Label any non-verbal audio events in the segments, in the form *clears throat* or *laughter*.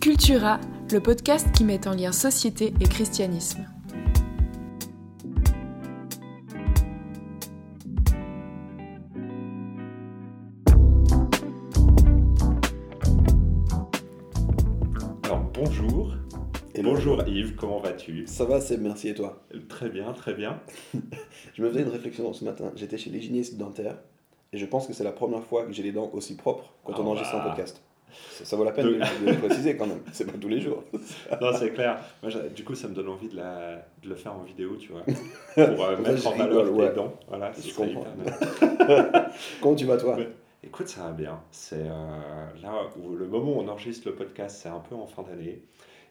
Cultura, le podcast qui met en lien société et christianisme. Alors bonjour. Et bonjour Yves, comment vas-tu? Ça va, c'est merci et toi? Très bien, très bien. *laughs* Je me faisais une réflexion ce matin. J'étais chez l'hygiéniste dentaire et je pense que c'est la première fois que j'ai les dents aussi propres quand Ah on enregistre bah. un podcast. Ça, ça vaut la peine de, de le préciser quand même. C'est pas tous les jours. *laughs* Non, c'est clair. Moi, du coup, ça me donne envie de, la, de le faire en vidéo, tu vois, *laughs* pour euh, mettre en valeur ouais. dents. Voilà, Je comprends. *laughs* Comment tu vas toi? Ouais. Écoute, ça va bien. C'est euh, là où le moment où on enregistre le podcast, c'est un peu en fin d'année.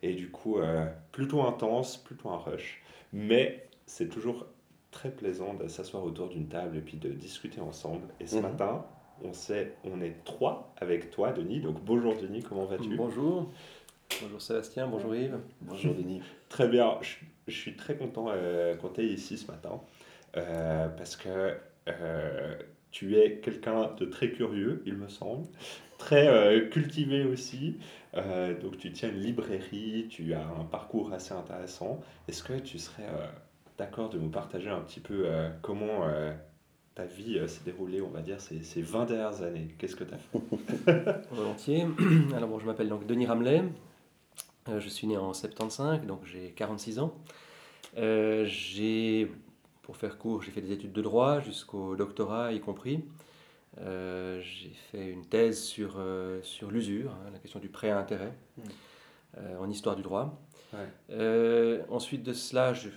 Et du coup, euh, plutôt intense, plutôt un rush. Mais c'est toujours très plaisant de s'asseoir autour d'une table et puis de discuter ensemble. Et ce Mhm. matin, on, sait, on est trois avec toi, Denis. Donc bonjour Denis, comment vas-tu? Bonjour. Bonjour Sébastien, bonjour Yves. Bonjour Denis. *laughs* Très bien, je, je suis très content euh, quand tu es ici ce matin euh, parce que euh, tu es quelqu'un de très curieux, il me semble, très euh, cultivé aussi. Euh, donc tu tiens une librairie, tu as un parcours assez intéressant. Est-ce que tu serais euh, d'accord de nous partager un petit peu euh, comment euh, ta vie euh, s'est déroulée, on va dire, ces, ces 20 dernières années Qu'est-ce que tu as fait *laughs* Volontiers. *clears throat* Alors bon, je m'appelle donc Denis Ramelet. Euh, je suis né en 75, donc j'ai 46 ans. Euh, j'ai, pour faire court, j'ai fait des études de droit jusqu'au doctorat y compris. Euh, j'ai fait une thèse sur, sur l'usure, hein, la question du prêt à intérêt, Mm. euh, en histoire du droit. Ouais. Ensuite de cela, fait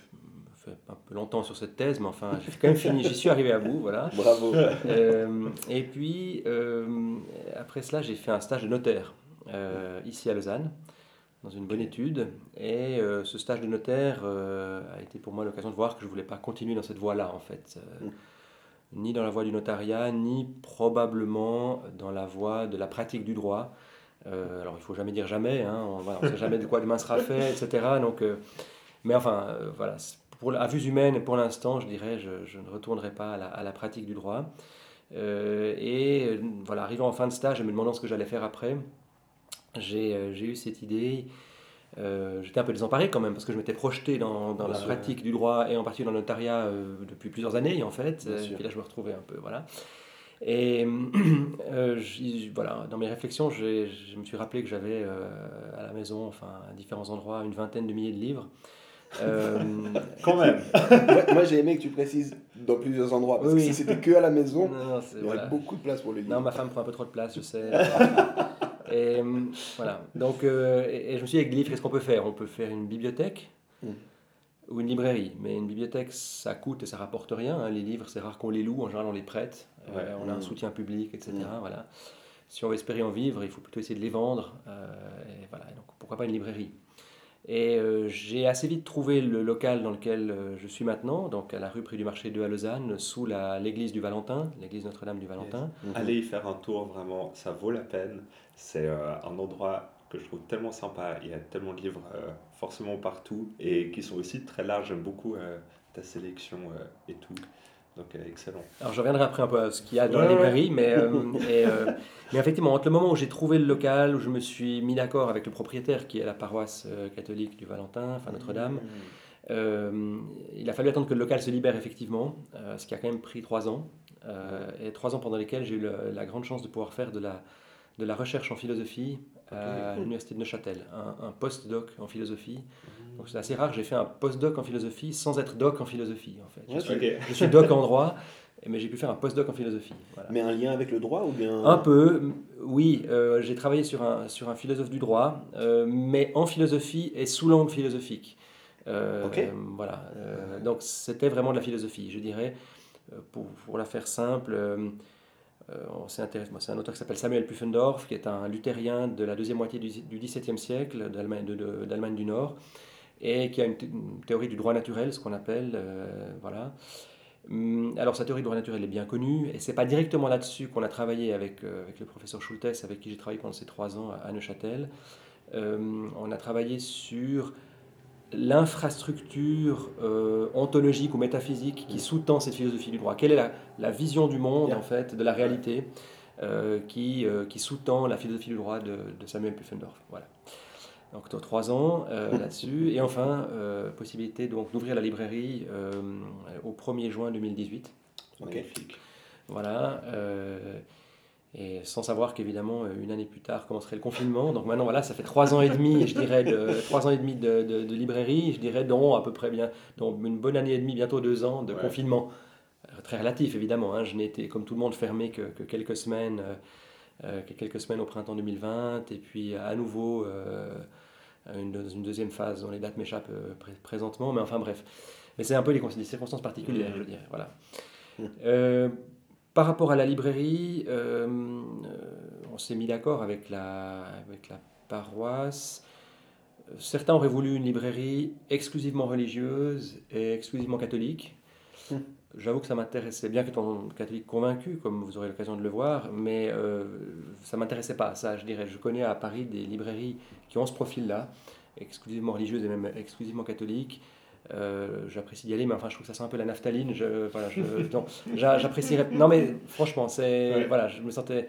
un peu longtemps sur cette thèse, mais enfin, j'ai quand même fini, j'y suis arrivé à bout, voilà. Bravo. Euh, et puis, euh, après cela, j'ai fait un stage de notaire euh, ici à Lausanne, dans une bonne étude. Et ce stage de notaire a été pour moi l'occasion de voir que je ne voulais pas continuer dans cette voie-là, en fait. Euh, Ni dans la voie du notariat, ni probablement dans la voie de la pratique du droit. Alors, il faut jamais dire jamais, hein, on ne sait jamais de quoi demain sera fait, etc. Donc, mais enfin, voilà, pour, à vue humaine, pour l'instant, je dirais, je, je ne retournerai pas à la, à la pratique du droit. Euh, et euh, voilà, arrivant en fin de stage et me demandant ce que j'allais faire après, j'ai euh, eu cette idée. Euh, J'étais un peu désemparé quand même parce que je m'étais projeté dans, dans la sûr. pratique du droit et en particulier dans le notariat euh, depuis plusieurs années en fait. Sûr. puis là, je me retrouvais un peu, voilà. Et euh, *clears throat* voilà, dans mes réflexions, je me suis rappelé que j'avais à la maison, enfin à différents endroits, une vingtaine de milliers de livres. Euh, Quand même moi, moi, j'ai aimé que tu précises dans plusieurs endroits parce Oui, que si c'était que à la maison, non, non, c'est- il y aurait voilà. beaucoup de place pour les livres. Non, ma femme prend un peu trop de place, je sais. *laughs* et euh, voilà. Donc, euh, et, et je me suis dit, avec des livres, qu'est-ce qu'on peut faire? On peut faire une bibliothèque Mm. ou une librairie. Mais une bibliothèque, ça coûte et ça rapporte rien. hein. Les livres, c'est rare qu'on les loue. En général, on les prête. Euh, on a un soutien public, etc. Mm. Voilà. Si on veut espérer en vivre, il faut plutôt essayer de les vendre. euh, et voilà. Et donc, pourquoi pas une librairie? Et euh, j'ai assez vite trouvé le local dans lequel euh, je suis maintenant, donc à la rue Prix du Marché 2 à Lausanne, sous la- l'église du Valentin, l'église Notre-Dame du Valentin. Mhm. Allez y faire un tour, vraiment, ça vaut la peine. C'est euh, un endroit que je trouve tellement sympa. Il y a tellement de livres euh, forcément partout et qui sont aussi très larges. J'aime beaucoup euh, ta sélection euh, et tout. Donc, euh, excellent. Alors je reviendrai après un peu à ce qu'il y a dans Ouais, la ouais. librairie, mais, euh, *laughs* et, euh, mais effectivement, entre le moment où j'ai trouvé le local, où je me suis mis d'accord avec le propriétaire, qui est la paroisse euh, catholique du Valentin, enfin Notre-Dame, euh, il a fallu attendre que le local se libère effectivement, euh, ce qui a quand même pris trois ans, euh, et trois ans pendant lesquels j'ai eu le- la grande chance de pouvoir faire de la, de la recherche en philosophie à l'université de Neuchâtel, un, un post-doc en philosophie. Donc c'est assez rare, j'ai fait un post-doc en philosophie sans être doc en philosophie en fait. Je, Ouais, suis, Ok. je suis doc en droit, mais j'ai pu faire un post-doc en philosophie. voilà. Mais un lien avec le droit ou bien? Un peu, oui. euh, j'ai travaillé sur un, sur un philosophe du droit, euh, mais en philosophie et sous l'angle philosophique. Euh, voilà. donc c'était vraiment de la philosophie, je dirais. Pour, pour la faire simple, c'est un auteur qui s'appelle Samuel Pufendorf, qui est un luthérien de la deuxième moitié du, du XVIIe siècle d'Allemagne du Nord, et qui a une, thé- une théorie du droit naturel, ce qu'on appelle, euh, voilà. Hum, Alors sa théorie du droit naturel est bien connue, et c'est pas directement là-dessus qu'on a travaillé avec, euh, avec le professeur Schultes, avec qui j'ai travaillé pendant ces trois ans à, Neuchâtel. Euh, on a travaillé sur l'infrastructure euh, ontologique ou métaphysique qui sous-tend cette philosophie du droit. Quelle est la, la vision du monde, en fait, de la réalité, euh, qui, euh, qui sous-tend la philosophie du droit de, de Samuel Pufendorf. Voilà. Donc dans trois ans euh, là-dessus. Et enfin, euh, possibilité donc d'ouvrir la librairie euh, au 1er juin 2018. Magnifique. Voilà. et sans savoir qu'évidemment, une année plus tard commencerait le confinement. Donc maintenant, voilà, ça fait trois ans et demi, je dirais, de, trois ans et demi de, de, librairie, je dirais, dont à peu près bien, une bonne année et demie, bientôt deux ans de confinement. Très relatif, évidemment. Hein. Je n'ai été, comme tout le monde, fermé que, que quelques semaines. Quelques semaines au printemps 2020 et puis à nouveau une, dans une deuxième phase dont les dates m'échappent euh, présentement, mais enfin bref. Mais c'est un peu les, circonstances particulières, je dirais. Voilà. *laughs* Euh, par rapport à la librairie, euh, on s'est mis d'accord avec la, avec la paroisse. Certains auraient voulu une librairie exclusivement religieuse et exclusivement catholique. J'avoue que ça m'intéressait, bien qu'étant catholique convaincu, comme vous aurez l'occasion de le voir, mais euh, ça ne m'intéressait pas, ça, je dirais. Je connais à Paris des librairies qui ont ce profil-là, exclusivement religieuses et même exclusivement catholiques. Euh, j'apprécie d'y aller, mais enfin, je trouve que ça sent un peu la naphtaline. Je, voilà, *laughs* j'apprécierais. Non, mais franchement, c'est, voilà, je me sentais.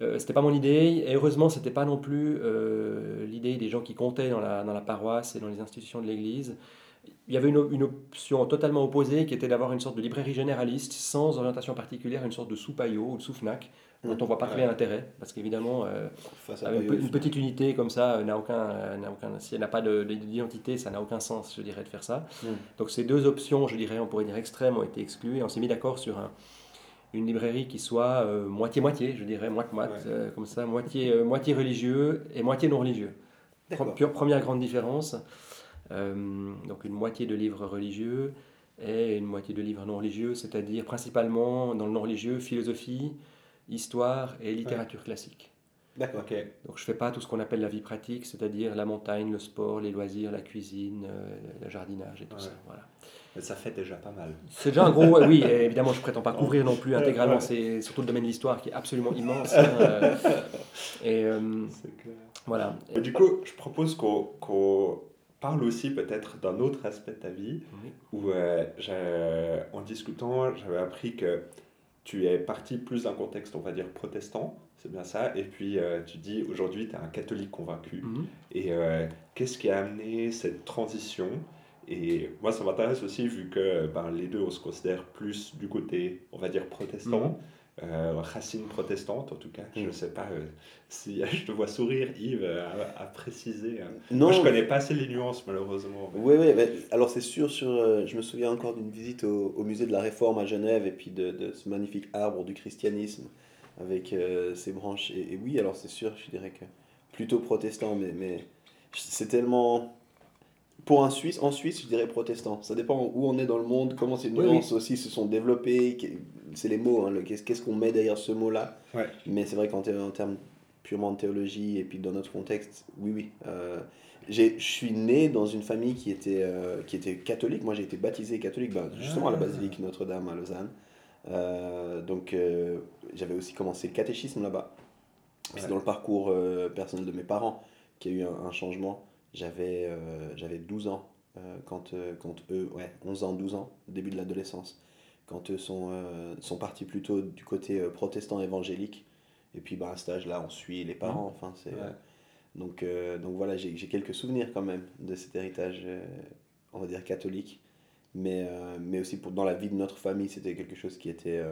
Euh, c'était pas mon idée, et heureusement, c'était pas non plus euh, l'idée des gens qui comptaient dans la, dans la paroisse et dans les institutions de l'Église il y avait une, une, option totalement opposée qui était d'avoir une sorte de librairie généraliste sans orientation particulière, une sorte de sous-paillot ou de sous-FNAC, dont on ne voit pas très bien l'intérêt, parce qu'évidemment, euh, une, petite unité comme ça euh, n'a aucun, euh, n'a aucun, si elle n'a pas d'identité, ça n'a aucun sens, je dirais, de faire ça. Donc ces deux options, je dirais, on pourrait dire extrêmes, ont été exclues, et on s'est mis d'accord sur un, une librairie qui soit moitié-moitié, je dirais, moite-moite, comme ça, moitié, moitié religieux et moitié non religieux. Première grande différence. Euh, donc une moitié de livres religieux et une moitié de livres non religieux, c'est-à-dire principalement dans le non religieux, philosophie, histoire et littérature classique. D'accord. ok Donc je fais pas tout ce qu'on appelle la vie pratique, c'est-à-dire la montagne, le sport, les loisirs, la cuisine, euh, le jardinage et tout ça. Voilà. Mais ça fait déjà pas mal. C'est déjà un gros. *laughs* oui, évidemment, je prétends pas couvrir non plus intégralement. C'est surtout le domaine de l'histoire qui est absolument immense. *laughs* Hein, euh, et voilà. du coup, je propose qu'on parle aussi peut-être d'un autre aspect de ta vie, où euh, en discutant, j'avais appris que tu es parti plus d'un contexte, on va dire, protestant, c'est bien ça, et puis euh, tu dis aujourd'hui tu es un catholique convaincu. Mhm. Et euh, qu'est-ce qui a amené cette transition? Et moi ça m'intéresse aussi vu que ben, les deux on se considère plus du côté, on va dire, protestant. Mhm euh, racine protestante en tout cas. Je ne mm. sais pas euh, si *laughs* je te vois sourire, Yves, à, préciser. Hein. Non, Moi, je ne connais pas assez les nuances, malheureusement. Oui, oui, alors c'est sûr, sur, euh, je me souviens encore d'une visite au, au, musée de la Réforme à Genève et puis de, de ce magnifique arbre du christianisme avec euh, ses branches. Et, et, oui, alors c'est sûr, je dirais que plutôt protestant, mais, mais c'est tellement pour un Suisse, en Suisse, je dirais protestant. Ça dépend où on est dans le monde, comment ces nuances aussi se sont développées. C'est les mots, hein, qu'est-ce qu'on met derrière ce mot-là. Mais c'est vrai qu'en termes purement de théologie et puis dans notre contexte, oui, oui. Euh, je suis né dans une famille qui était, euh, qui était catholique. Moi, j'ai été baptisé catholique, bah, justement à la ah. basilique Notre-Dame à Lausanne. Euh, donc, j'avais aussi commencé le catéchisme là-bas. C'est dans le parcours personnel de mes parents qu'il y a eu un changement. J'avais euh, j'avais 12 ans euh, quand, euh, quand eux, ouais, 11 ans, 12 ans, début de l'adolescence, quand eux sont, sont partis plutôt du côté protestant évangélique. Et puis, bah, à cet âge-là, on suit les parents. Mmh. Enfin, c'est, donc, donc voilà, j'ai, j'ai quelques souvenirs quand même de cet héritage, on va dire, catholique. Mais, mais aussi pour, dans la vie de notre famille, c'était quelque chose qui était,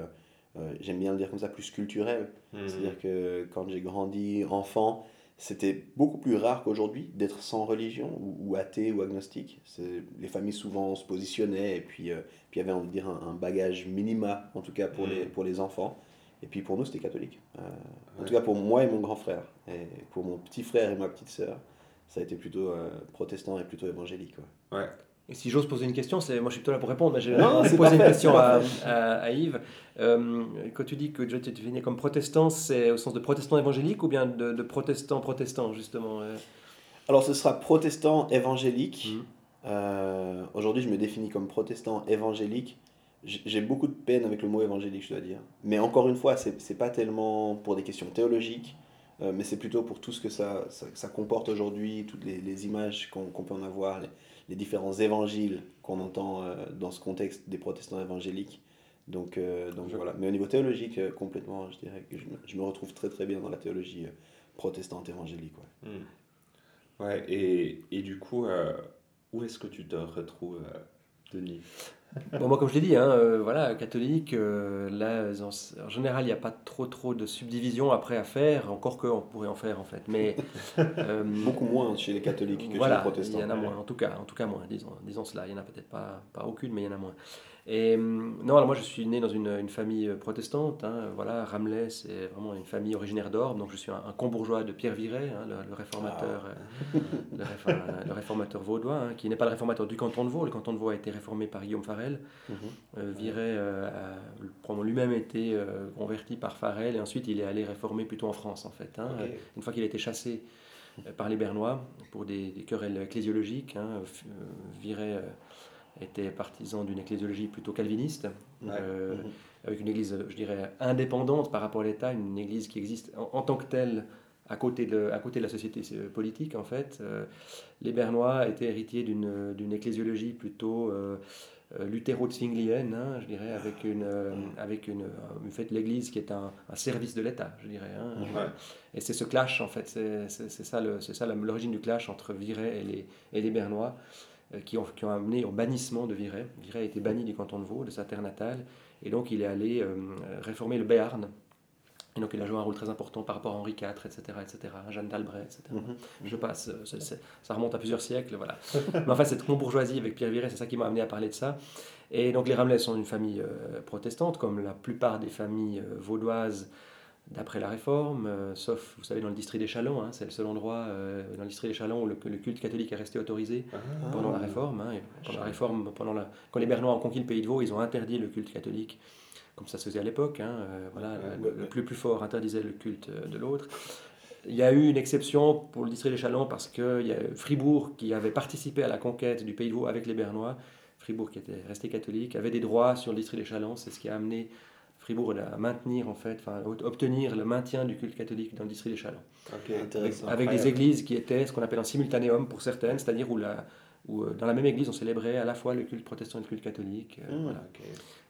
j'aime bien le dire comme ça, plus culturel. Mmh. C'est-à-dire que quand j'ai grandi enfant, c'était beaucoup plus rare qu'aujourd'hui d'être sans religion ou, athée ou agnostique. Les familles souvent se positionnaient et puis, euh, puis il y avait, envie de dire, un, bagage minima, en tout cas pour, les, mm. pour les enfants. Et puis pour nous, c'était catholique. Euh, en tout cas pour moi et mon grand frère. Et pour mon petit frère et ma petite sœur, ça a été plutôt euh, protestant et plutôt évangélique. Ouais. Et si j'ose poser une question, c'est moi je suis plutôt là pour répondre, mais j'ai *laughs* poser une question à, à, Yves. Euh, quand tu dis que tu es défini comme protestant, c'est au sens de protestant évangélique ou bien de, de protestant protestant justement euh? Alors ce sera protestant évangélique. Mmh. Euh, aujourd'hui je me définis comme protestant évangélique. J'ai beaucoup de peine avec le mot évangélique, je dois dire. Mais encore une fois, c'est pas tellement pour des questions théologiques, mais c'est plutôt pour tout ce que ça, ça, comporte aujourd'hui, toutes les, les images qu'on peut en avoir, les différents évangiles qu'on entend euh, dans ce contexte des protestants évangéliques. Donc, euh, donc voilà. Mais au niveau théologique, euh, complètement, je dirais que je me, retrouve très très bien dans la théologie protestante évangélique. Hmm. Ouais, et, et du coup, où est-ce que tu te retrouves, Denis? Bon, moi, comme je l'ai dit, hein, euh, voilà, catholique, euh, là, en, en général, il n'y a pas trop, trop de subdivisions après à faire, encore qu'on pourrait en faire, en fait. Mais, *laughs* euh, Beaucoup moins chez les catholiques que voilà, chez les protestants. il y en a moins, en tout cas, en tout cas moins, disons, disons cela. Il n'y en a peut-être pas, pas aucune, mais il y en a moins. Et hum, non, alors moi je suis né dans une, une famille euh, protestante, hein, voilà, Ramley c'est vraiment une famille originaire d'Orbe, donc je suis un, un combourgeois de Pierre Viret, hein, le, le réformateur, euh, le, réfor- le réformateur vaudois, hein, qui n'est pas le réformateur du canton de Vaud, le canton de Vaud a été réformé par Guillaume Farel, Mhm. euh, Viret euh, a lui-même été euh, converti par Farel, et ensuite il est allé réformer plutôt en France en fait. hein. Euh, Une fois qu'il a été chassé euh, par les Bernois pour des, des querelles ecclésiologiques, euh, Viret euh, était partisan d'une ecclésiologie plutôt calviniste, Ouais. euh, Mhm. avec une église, je dirais, indépendante par rapport à l'État, une église qui existe en, en tant que telle à côté de, à côté de la société euh, politique, en fait. Euh, les Bernois étaient héritiers d'une ecclésiologie plutôt euh, luthéro-zwinglienne, hein, je dirais, avec une, avec une, une fait l'Église qui est un, un service de l'État, je dirais. hein. Ouais. Et c'est ce clash, en fait, c'est ça l'origine du clash entre Viret et les, et les Bernois, qui, ont, qui ont amené au bannissement de Viret. Viret a été banni du canton de Vaud, de sa terre natale, et donc il est allé euh, réformer le Béarn. Et donc il a joué un rôle très important par rapport à Henri IV, etc., etc., Jeanne d'Albret, etc. Mhm. Je passe, euh, ça remonte à plusieurs siècles, voilà. *laughs* Mais enfin, cette bourgeoisie avec Pierre Viret, c'est ça qui m'a amené à parler de ça. Et donc les Ramelais sont une famille euh, protestante, comme la plupart des familles euh, vaudoises d'après la Réforme, euh, sauf, vous savez, dans le district des Chalons, hein, c'est le seul endroit euh, dans le district des Chalons où le, le culte catholique est resté autorisé Ah, pendant la Réforme. hein, pendant la Réforme, pendant la, quand les Bernois ont conquis le pays de Vaud, ils ont interdit le culte catholique, comme ça se faisait à l'époque. hein, euh, voilà, le, le plus plus fort interdisait le culte de l'autre. Il y a eu une exception pour le district des Chalons parce qu'il y a Fribourg qui avait participé à la conquête du pays de Vaud avec les Bernois. Fribourg qui était resté catholique avait des droits sur le district des Chalons. C'est ce qui a amené Fribourg à maintenir en fait, enfin, obtenir le maintien du culte catholique dans le district des Chalons ok. Intéressant. avec des églises qui étaient ce qu'on appelle un simultanéum pour certaines, c'est-à-dire où, la, où euh, dans la même église on célébrait à la fois le culte protestant et le culte catholique. euh, Mm. voilà. Ok.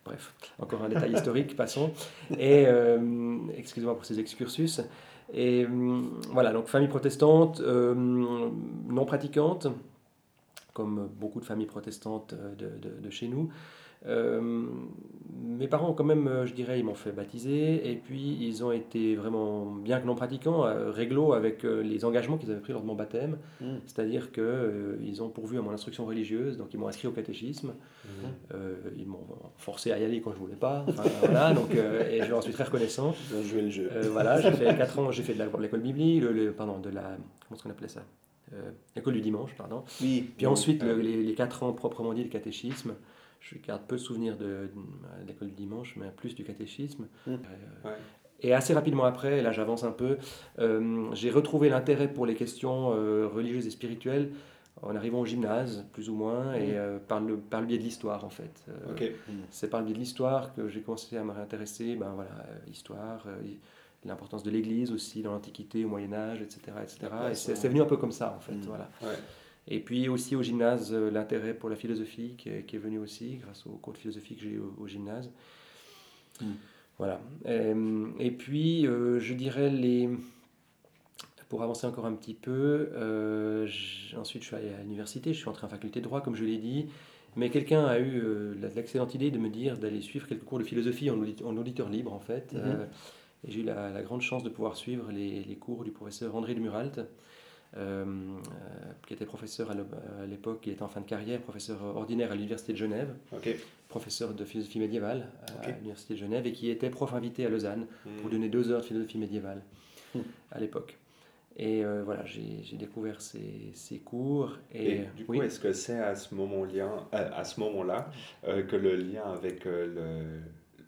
Bref, encore un détail historique, *laughs* passons. Et euh, excusez-moi pour ces excursus. Et euh, voilà, donc famille protestante, euh, non pratiquante, comme beaucoup de familles protestantes de, de- de chez nous. Euh, mes parents, quand même, euh, je dirais, ils m'ont fait baptiser, et puis ils ont été vraiment, bien que non pratiquants, euh, réglo avec les engagements qu'ils avaient pris lors de mon baptême, Mm. c'est-à-dire qu'ils ont pourvu à mon instruction religieuse, donc ils m'ont inscrit au catéchisme, euh, ils m'ont forcé à y aller quand je voulais pas, enfin, *laughs* voilà, donc, et je leur suis très reconnaissant. Bien joué le jeu. Voilà, j'ai fait 4 ans, j'ai fait de l'école biblique, le, le- pardon, de la, comment est-ce qu'on appelait ça? L'école du dimanche, pardon. oui. Puis ensuite, le- les, les 4 ans proprement dit de catéchisme, je garde peu de souvenirs de, de l'école du dimanche, mais plus du catéchisme. Mm. Euh, Ouais. et assez rapidement après, et là j'avance un peu, euh, j'ai retrouvé l'intérêt pour les questions euh, religieuses et spirituelles en arrivant au gymnase, plus ou moins, et euh, par, le, par le biais de l'histoire en fait. Euh, Ok. C'est par le biais de l'histoire que j'ai commencé à me réintéresser, ben voilà, euh, l'histoire, euh, l'importance de l'Église aussi dans l'Antiquité, au Moyen Âge, etc. etc. Et c'est venu un peu comme ça en fait. Voilà. Ouais. Et puis aussi au gymnase, euh, l'intérêt pour la philosophie qui est, qui est venu aussi grâce au cours de philosophie que j'ai eu au, au gymnase. Mm. Voilà. Et, et puis, euh, je dirais les. Pour avancer encore un petit peu, euh, ensuite je suis allé à l'université, je suis entré en faculté de droit, comme je l'ai dit. Mais quelqu'un a eu euh, l'excellente idée de me dire d'aller suivre quelques cours de philosophie en, audit- en auditeur libre, en fait. Mhm. Euh, et j'ai eu la, la grande chance de pouvoir suivre les, les cours du professeur André de Muralt, euh, euh, qui était professeur à l'époque, qui était en fin de carrière, professeur ordinaire à l'Université de Genève, professeur de philosophie médiévale à, l'Université de Genève, et qui était prof invité à Lausanne pour Mhm. donner deux heures de philosophie médiévale Hmm. à l'époque. Et euh, voilà, j'ai découvert ces, ces cours. Et, Et du coup, oui. est-ce que c'est à ce moment-là, à ce moment-là euh, que le lien avec euh,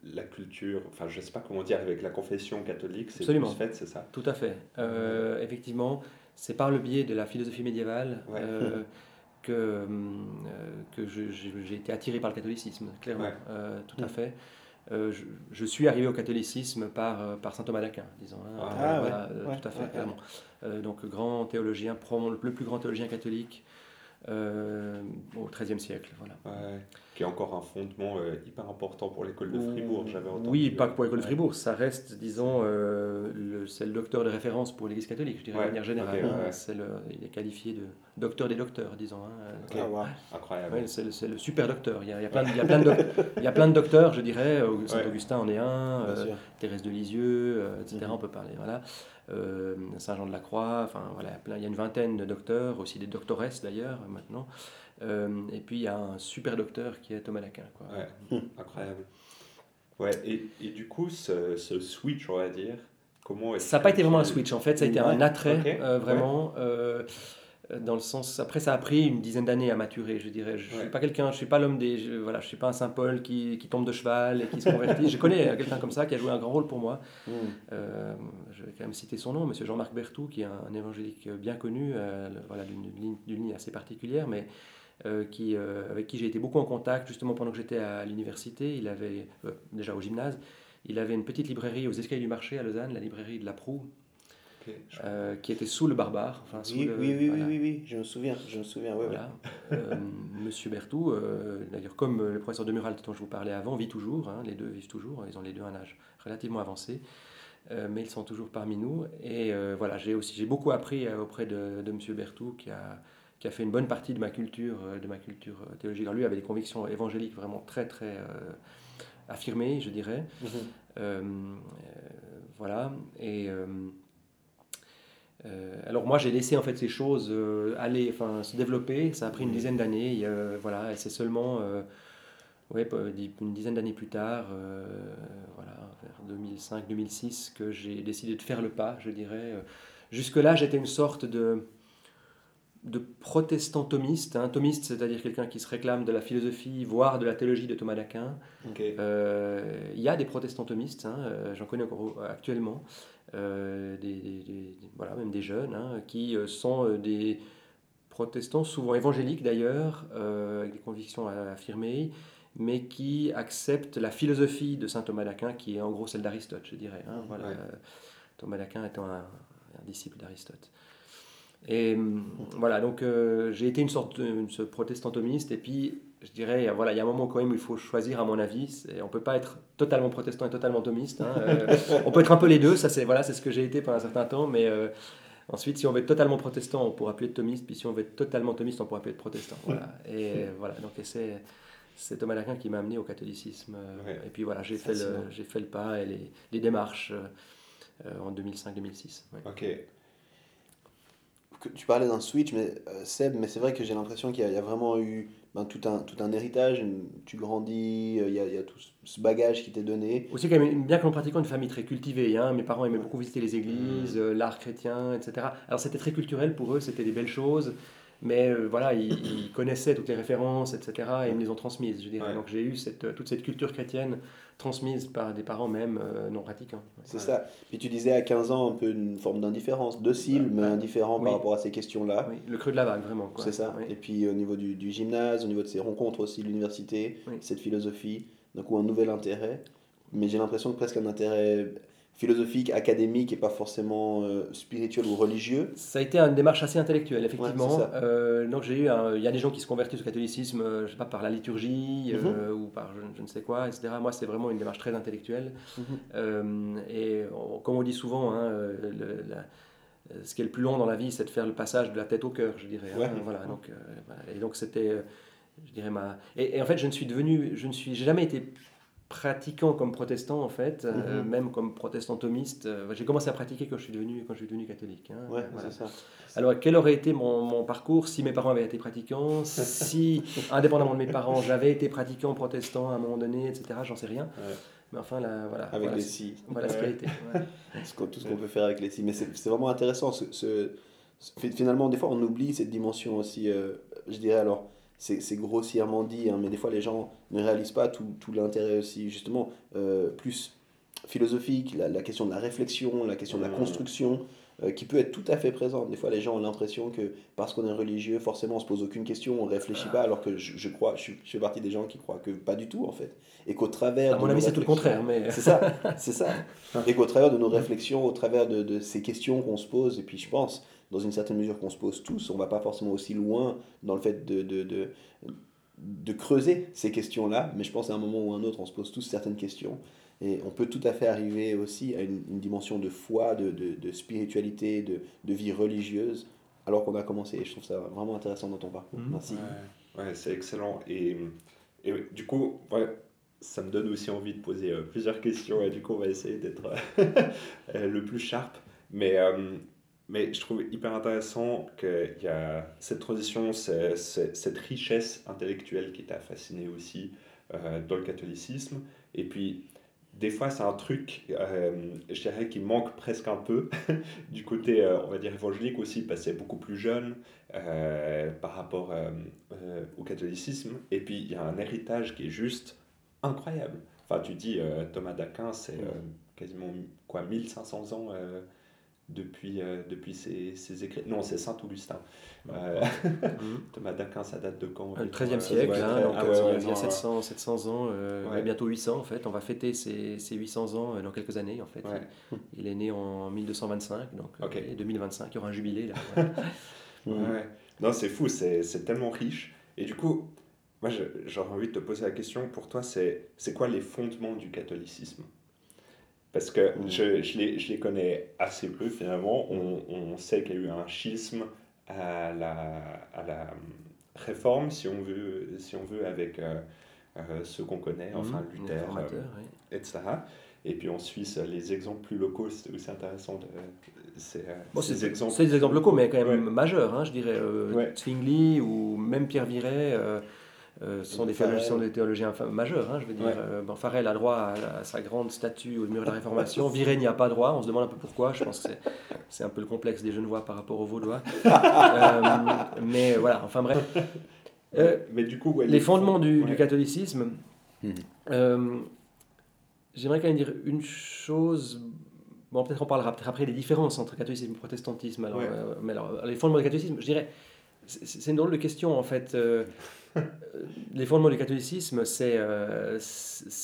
le, la culture, enfin je sais pas comment dire, avec la confession catholique, c'est plus fait, c'est ça? Tout à fait. Euh, effectivement, c'est par le biais de la philosophie médiévale Ouais. euh, *laughs* que, euh, que j'ai été attiré par le catholicisme, clairement. Ouais. Euh, tout à Mm. fait. Euh, je, je suis arrivé au catholicisme par, par saint Thomas d'Aquin, disons. hein. Ah, ouais. voilà, euh, Ouais, tout à fait, ouais, clairement. Euh, donc, grand théologien, le plus grand théologien catholique euh, au XIIIe siècle. Voilà. Ouais, qui est encore un fondement euh, hyper important pour l'école de Fribourg, j'avais entendu. Oui, pas que pour l'école de. Fribourg, ça reste, disons, euh, le- c'est le docteur de référence pour l'Église catholique, je dirais Ouais, de manière générale. ouais, hein. C'est le- il est qualifié de docteur des docteurs, disons. hein. Ah, ouais. Incroyable. Ouais, c'est le, c'est le super docteur. Il y a, il y a plein de, il y a plein de doc- *laughs* il y a plein de docteurs, je dirais. Saint-Augustin en est un, euh. Thérèse de Lisieux, euh, etc. Mhm. On peut parler. Voilà. Euh, Saint-Jean de la Croix, enfin voilà, il y a plein- il y a une vingtaine de docteurs, aussi des doctoresses d'ailleurs maintenant. Euh, et puis il y a un super docteur qui est Thomas d'Aquin. quoi. Ouais, *laughs* incroyable. Ouais, et, et du coup, ce, ce switch, on va dire, comment est-ce Ça n'a pas été vraiment un switch, en fait, ça a été un attrait, euh, vraiment. Dans le sens, après, ça a pris une dizaine d'années à maturer, je dirais. Je ne Ouais. suis pas quelqu'un, je suis pas l'homme des, je, voilà, je suis pas un Saint Paul qui, qui tombe de cheval et qui se convertit. *laughs* je connais euh, quelqu'un comme ça qui a joué un grand rôle pour moi. Mm. Euh, je vais quand même citer son nom, Monsieur Jean-Marc Berthoud, qui est un, un évangélique bien connu, euh, voilà, d'une ligne, d'une ligne assez particulière, mais euh, qui, euh, avec qui j'ai été beaucoup en contact justement pendant que j'étais à l'université. Il avait euh, déjà au gymnase, il avait une petite librairie aux escaliers du marché à Lausanne, la librairie de la Proue, Euh, qui était sous le barbare. Enfin, sous Oui, le- oui, oui, voilà. oui, oui, je me souviens, je me souviens, ouais, ouais. Voilà. Euh, *laughs* Monsieur Berthoud, euh, d'ailleurs, comme euh, le professeur de Mural dont je vous parlais avant, vit toujours. hein, les deux vivent toujours. Ils ont les deux un âge relativement avancé, mais ils sont toujours parmi nous. Et voilà, j'ai aussi j'ai beaucoup appris auprès de, de Monsieur Berthoud, qui a qui a fait une bonne partie de ma culture, de ma culture théologique. Alors, lui avait des convictions évangéliques vraiment très très affirmées, je dirais. Mhm. Euh, euh, voilà. Et euh, euh, alors moi j'ai laissé en fait ces choses euh, aller, enfin se développer. Ça a pris une dizaine d'années. et, euh, voilà. Et c'est seulement ouais, une dizaine d'années plus tard, voilà, vers 2005-2006, que j'ai décidé de faire le pas, je dirais. Jusque-là, j'étais une sorte de, de protestant thomiste. hein. Thomiste, c'est-à-dire quelqu'un qui se réclame de la philosophie, voire de la théologie de Thomas d'Aquin. Euh, Il y a des protestants thomistes, hein, euh, j'en connais encore actuellement, euh, des, des- des- des- voilà, même des jeunes, hein, qui sont des protestants, souvent évangéliques d'ailleurs, avec des convictions affirmées, mais qui acceptent la philosophie de saint Thomas d'Aquin, qui est en gros celle d'Aristote, je dirais. hein, voilà, Ouais. Thomas d'Aquin étant un, un disciple d'Aristote. Et hum, voilà, donc euh, j'ai été une sorte de une- ce protestant thomiste, et puis je dirais, voilà, il y a un moment quand même où il faut choisir, à mon avis. On peut pas être totalement protestant et totalement thomiste. hein, euh, on peut être un peu les deux, ça c'est voilà, c'est ce que j'ai été pendant un certain temps, mais euh, ensuite, si on veut être totalement protestant, on pourra plus être thomiste, puis si on veut être totalement thomiste, on pourra plus être protestant. Voilà. Et voilà, donc c'est c'est Thomas d'Aquin qui m'a amené au catholicisme. Ouais. Et puis voilà, j'ai fait, le, fait le pas et les, les démarches euh, en 2005-2006. ouais. Ok. Que- Tu parlais d'un switch, mais euh, Seb, mais c'est vrai que j'ai l'impression qu'il y, a- il y a vraiment eu ben, tout, un, tout un héritage. une- tu grandis, euh, il y a, y a tout ce bagage qui t'est donné. Aussi, quand même, bien que nous pratiquions une famille très cultivée, hein, mes parents aimaient beaucoup visiter les églises, euh, l'art chrétien, etc. Alors c'était très culturel pour eux, c'était des belles choses, mais euh, voilà, ils, connaissaient toutes les références, etc. et ils me les ont transmises, je dirais. Ouais. Donc j'ai eu cette, toute cette culture chrétienne transmise par des parents même euh, non pratiquants. C'est ça. Puis tu disais à 15 ans un peu une forme d'indifférence, docile, mais indifférent Oui. par rapport à ces questions-là. Oui, le creux de la vague, vraiment. C'est ça. Oui. Et puis au niveau du, du gymnase, au niveau de ces rencontres aussi, de l'université, cette philosophie, d'un coup un nouvel intérêt. Mais j'ai l'impression que presque un intérêt philosophique, académique et pas forcément euh, spirituel ou religieux. Ça a été une démarche assez intellectuelle, effectivement. Ouais. Euh, donc j'ai eu, il y a des gens qui se convertissent au catholicisme, euh, je sais pas, par la liturgie Mhm. ou par je, je ne sais quoi, etc. Moi, c'est vraiment une démarche très intellectuelle. Mhm. Et on- comme on dit souvent, hein, le- la- ce qui est le plus long dans la vie, c'est de faire le passage de la tête au cœur, je dirais. hein. Voilà. Donc, voilà. Et donc c'était, je dirais ma. Et, et en fait, je ne suis devenu, je ne suis, j'ai jamais été pratiquant comme protestant en fait, euh, Mhm. même comme protestant thomiste. Euh, j'ai commencé à pratiquer quand je suis devenu, quand je suis devenu catholique. hein. Ouais, Voilà. c'est ça. Alors, quel aurait été mon, mon parcours si mes parents avaient été pratiquants, *laughs* si, indépendamment de mes parents, j'avais été pratiquant, protestant à un moment donné, etc. J'en sais rien. Ouais. Mais enfin, là, voilà. Avec voilà, les si. Voilà ce qui a été. ouais. *laughs* Tout ce qu'on peut faire avec les si. Mais c'est vraiment intéressant. Ce, ce- finalement, des fois, on oublie cette dimension aussi. euh, je dirais alors, c'est c'est grossièrement dit, hein, mais des fois, les gens ne réalisent pas tout, tout l'intérêt aussi, justement, euh, plus philosophique, la, la question de la réflexion, la question de la Mhm. construction, euh, qui peut être tout à fait présente. Des fois, les gens ont l'impression que parce qu'on est religieux, forcément, on se pose aucune question, on réfléchit pas, alors que je, je crois, je, fais partie des gens qui croient que pas du tout, en fait. Et qu'au travers. À mon de nos avis, c'est tout le réflexions- contraire. Mais... c'est ça, c'est ça. *laughs* Et qu'au travers de nos réflexions, au travers de, de ces questions qu'on se pose, et puis je pense, dans une certaine mesure qu'on se pose tous. On va pas forcément aussi loin dans le fait de, de, de, de creuser ces questions-là, mais je pense à un moment ou un autre, on se pose tous certaines questions. Et on peut tout à fait arriver aussi à une, une dimension de foi, de, de, de spiritualité, de, de, vie religieuse, alors qu'on a commencé. Et je trouve ça vraiment intéressant dans ton parcours. Mhm. Merci. Ouais, ouais, c'est excellent. Et, et du coup, ouais, ça me donne aussi envie de poser euh, plusieurs questions. Et du coup, on va essayer d'être *laughs* euh, le plus sharp. Mais, euh, mais je trouve hyper intéressant qu'il y a cette transition, cette richesse intellectuelle qui t'a fasciné aussi euh, dans le catholicisme. Et puis, des fois, c'est un truc, euh, je dirais, qui manque presque un peu *laughs* du côté, euh, on va dire, évangélique aussi, parce que c'est beaucoup plus jeune par rapport au catholicisme. Et puis, il y a un héritage qui est juste incroyable. Enfin, tu dis, Thomas d'Aquin, c'est euh, quasiment quoi, 1500 ans depuis, euh, depuis ses, ses écrits. Non, c'est Saint-Augustin. Euh. *laughs* Thomas d'Aquin, ça date de quand Le environ, 13e euh, siècle, ouais, hein, donc ah euh, ouais, ouais, il y a non, 700, 700 ans, euh, Ouais. bientôt 800 en fait. On va fêter ces, ces 800 ans euh, dans quelques années en fait. Ouais. *laughs* Il est né en 1225, donc euh, Ok. et 2025, il y aura un jubilé là. ouais. *laughs* Ouais, ouais. Non, c'est fou, c'est c'est tellement riche. Et du coup, moi, j'aurais envie de te poser la question, pour toi, c'est c'est quoi les fondements du catholicisme? Parce que Mm. je, je, les, je les connais assez peu, finalement. On, on sait qu'il y a eu un schisme à la, à la réforme, si on veut, si on veut avec euh, euh, ceux qu'on connaît, enfin Mhm, Luther, euh, ouais. etc. Et puis en Suisse, les exemples plus locaux, c'est aussi intéressant. De, c'est, euh, Bon, exemples. des exemples locaux, mais quand même Ouais. majeurs, hein, je dirais. Ouais. Zwingli ou même Pierre Viret euh, euh, sont, des théologiens, sont des théologiens enfin, majeurs, hein, je veux dire. Ouais. Euh, bon, Farel a droit à, à sa grande statue au mur de la Réformation. *laughs* Viret n'y a pas droit. On se demande un peu pourquoi. Je pense que c'est- un peu le complexe des Genevois par rapport aux Vaudois. *laughs* Euh, mais voilà, enfin bref. *laughs* Mais du coup, ouais, les fondements du, catholicisme, euh, j'aimerais quand même dire une chose. Bon, peut-être on parlera peut-être après des différences entre catholicisme et protestantisme. Alors, mais alors, les fondements du catholicisme, je dirais, c'est une drôle de question en fait. Euh, les fondements du catholicisme, c'est euh,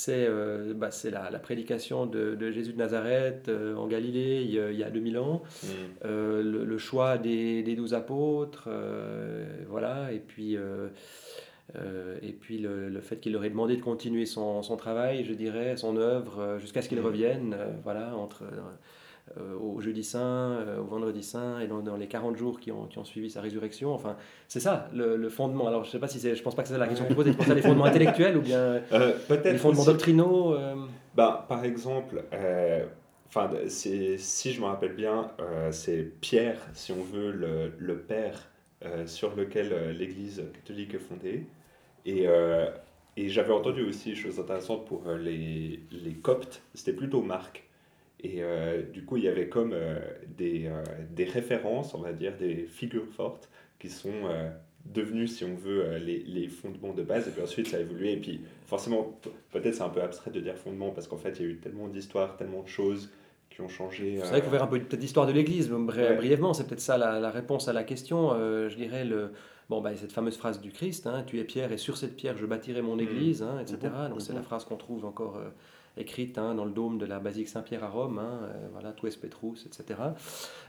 euh, bah, la, la prédication de, de Jésus de Nazareth euh, en Galilée il y a, il y a 2000 ans. Mm. Euh, le, le choix des, des douze apôtres, euh, voilà, et puis, euh, euh, et puis le, le fait qu'il leur ait demandé de continuer son, son travail, je dirais, son œuvre, euh, jusqu'à ce qu'il Mhm. revienne, euh, voilà, entre, euh, au jeudi saint, euh, au vendredi saint, et dans, dans les 40 jours qui ont, qui ont suivi sa résurrection. Enfin, c'est ça, le, le fondement. Alors, je sais pas si c'est, je pense pas que c'est la question que vous posez, c'est pour ça les fondements *laughs* intellectuels ou bien Euh, peut-être les fondements aussi- doctrinaux. euh, Bah, par exemple, euh, si je me rappelle bien, euh, c'est Pierre, si on veut, le, le père euh, sur lequel euh, l'Église catholique est fondée. Et, euh, et j'avais entendu aussi, chose intéressante pour euh, les, les coptes, c'était plutôt Marc. Et euh, du coup, il y avait comme euh, des, euh, des références, on va dire, des figures fortes qui sont devenues, si on veut, les, les fondements de base. Et puis ensuite, ça a évolué. Et puis, forcément, peut-être c'est un peu abstrait de dire fondement parce qu'en fait, il y a eu tellement d'histoires, tellement de choses qui ont changé. C'est vrai faut faire un peu peut-être l'histoire de l'Église, bri- Ouais. brièvement, c'est peut-être ça la, la réponse à la question. Je dirais le, bon, bah, cette fameuse phrase du Christ, hein, tu es pierre et sur cette pierre je bâtirai mon Mhm. Église, hein, etc. Mhm. Donc c'est la phrase qu'on trouve encore écrite hein, dans le dôme de la basilique Saint-Pierre à Rome, hein, euh, voilà, tu es Petrus, etc.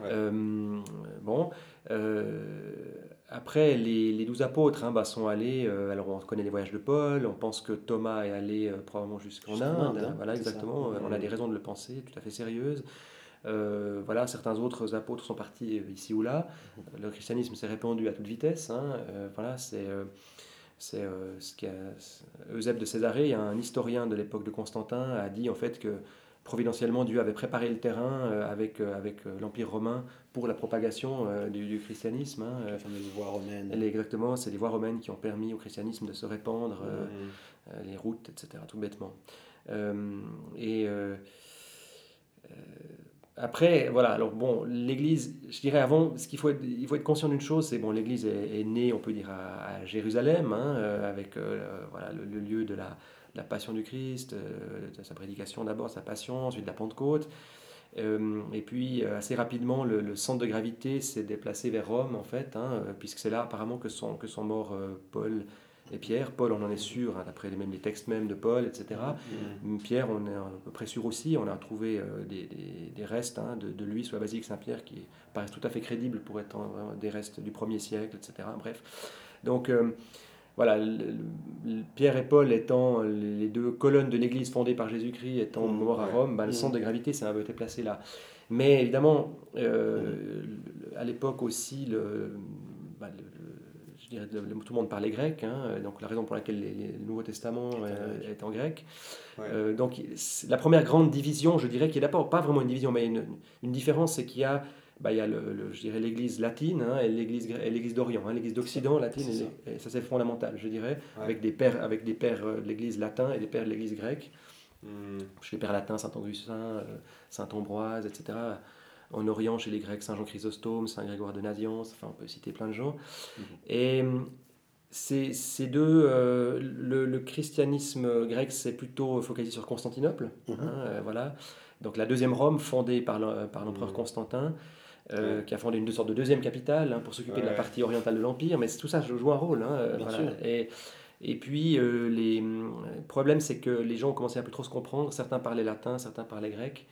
Ouais. Euh, bon, euh, après les, les douze apôtres hein, bah, sont allés, euh, alors on connaît les voyages de Paul, on pense que Thomas est allé euh, probablement jusqu'en Inde, Inde, hein, voilà ça. exactement, on a Mhm. des raisons de le penser, tout à fait sérieuses. Euh, voilà, certains autres apôtres sont partis ici ou là. Le christianisme s'est répandu à toute vitesse. hein. Voilà, c'est c'est euh, ce qu'a Eusèbe de Césarée, un historien de l'époque de Constantin, a dit en fait que providentiellement Dieu avait préparé le terrain euh, avec, euh, avec l'Empire romain pour la propagation du, du christianisme. hein. La fameuse voie romaine. exactement, c'est les voies romaines qui ont permis au christianisme de se répandre. euh, les routes, etc., tout bêtement. Euh, et euh, après, voilà, alors bon, l'Église, je dirais avant, ce qu'il faut il faut être conscient d'une chose, c'est bon, l'Église est, née, on peut dire, à, Jérusalem, hein, euh, avec euh, voilà, le, lieu de la, la passion du Christ, euh, sa prédication d'abord, sa passion, ensuite de la Pentecôte. Et puis, assez rapidement, le, centre de gravité s'est déplacé vers Rome, en fait, hein, puisque c'est là apparemment que sont, que sont morts Paul et Pierre. Paul, on en est sûr, hein, d'après les, même les textes même de Paul, etc. Mm. Pierre, on est à peu près sûr aussi. On a trouvé euh, des, des- des restes hein, de, de lui sur la basilique Saint-Pierre qui paraissent tout à fait crédibles pour être euh, des restes du 1er siècle, etc. Bref. Donc, euh, voilà, le- le- Pierre et Paul étant les deux colonnes de l'église fondée par Jésus-Christ, étant Mm, morts à. Rome, bah, le centre de gravité ça avait été placé là. Mais évidemment, euh, à l'époque aussi, le, le- je dirais, tout le monde parlait grec, hein, donc la raison pour laquelle les- les- le Nouveau Testament Est en grec. est en grec. Ouais. Euh, donc la première grande division, je dirais, qui est d'abord pas vraiment une division, mais une, une différence, c'est qu'il y a, bah, il y a le, le- je dirais l'église latine hein, et l'église gré- et l'église d'Orient, hein, l'église d'Occident latine, et, et ça c'est fondamental, je dirais, Ouais. avec des pères, avec des pères euh, de l'église latin et des pères de l'église grecque. Mm. Chez les pères latins, Saint Augustin, euh, Saint Ambroise, etc. En Orient, chez les Grecs, Saint Jean Chrysostome, Saint Grégoire de Naziance, enfin on peut citer plein de gens. Mhm. Et hum, ces, ces deux, euh, le, le christianisme grec s'est plutôt focalisé sur Constantinople, Mhm. hein, euh, voilà. Donc la deuxième Rome, fondée par l'em- par l'empereur Mhm. Constantin, euh, Ouais. qui a fondé une sorte de deuxième capitale hein, pour s'occuper de la partie orientale de l'empire, mais tout ça joue un rôle. hein, euh, Bien voilà. sûr. Et, et puis euh, les le problème, c'est que les gens ont commencé à plus trop se comprendre. Certains parlaient latin, certains parlaient grec,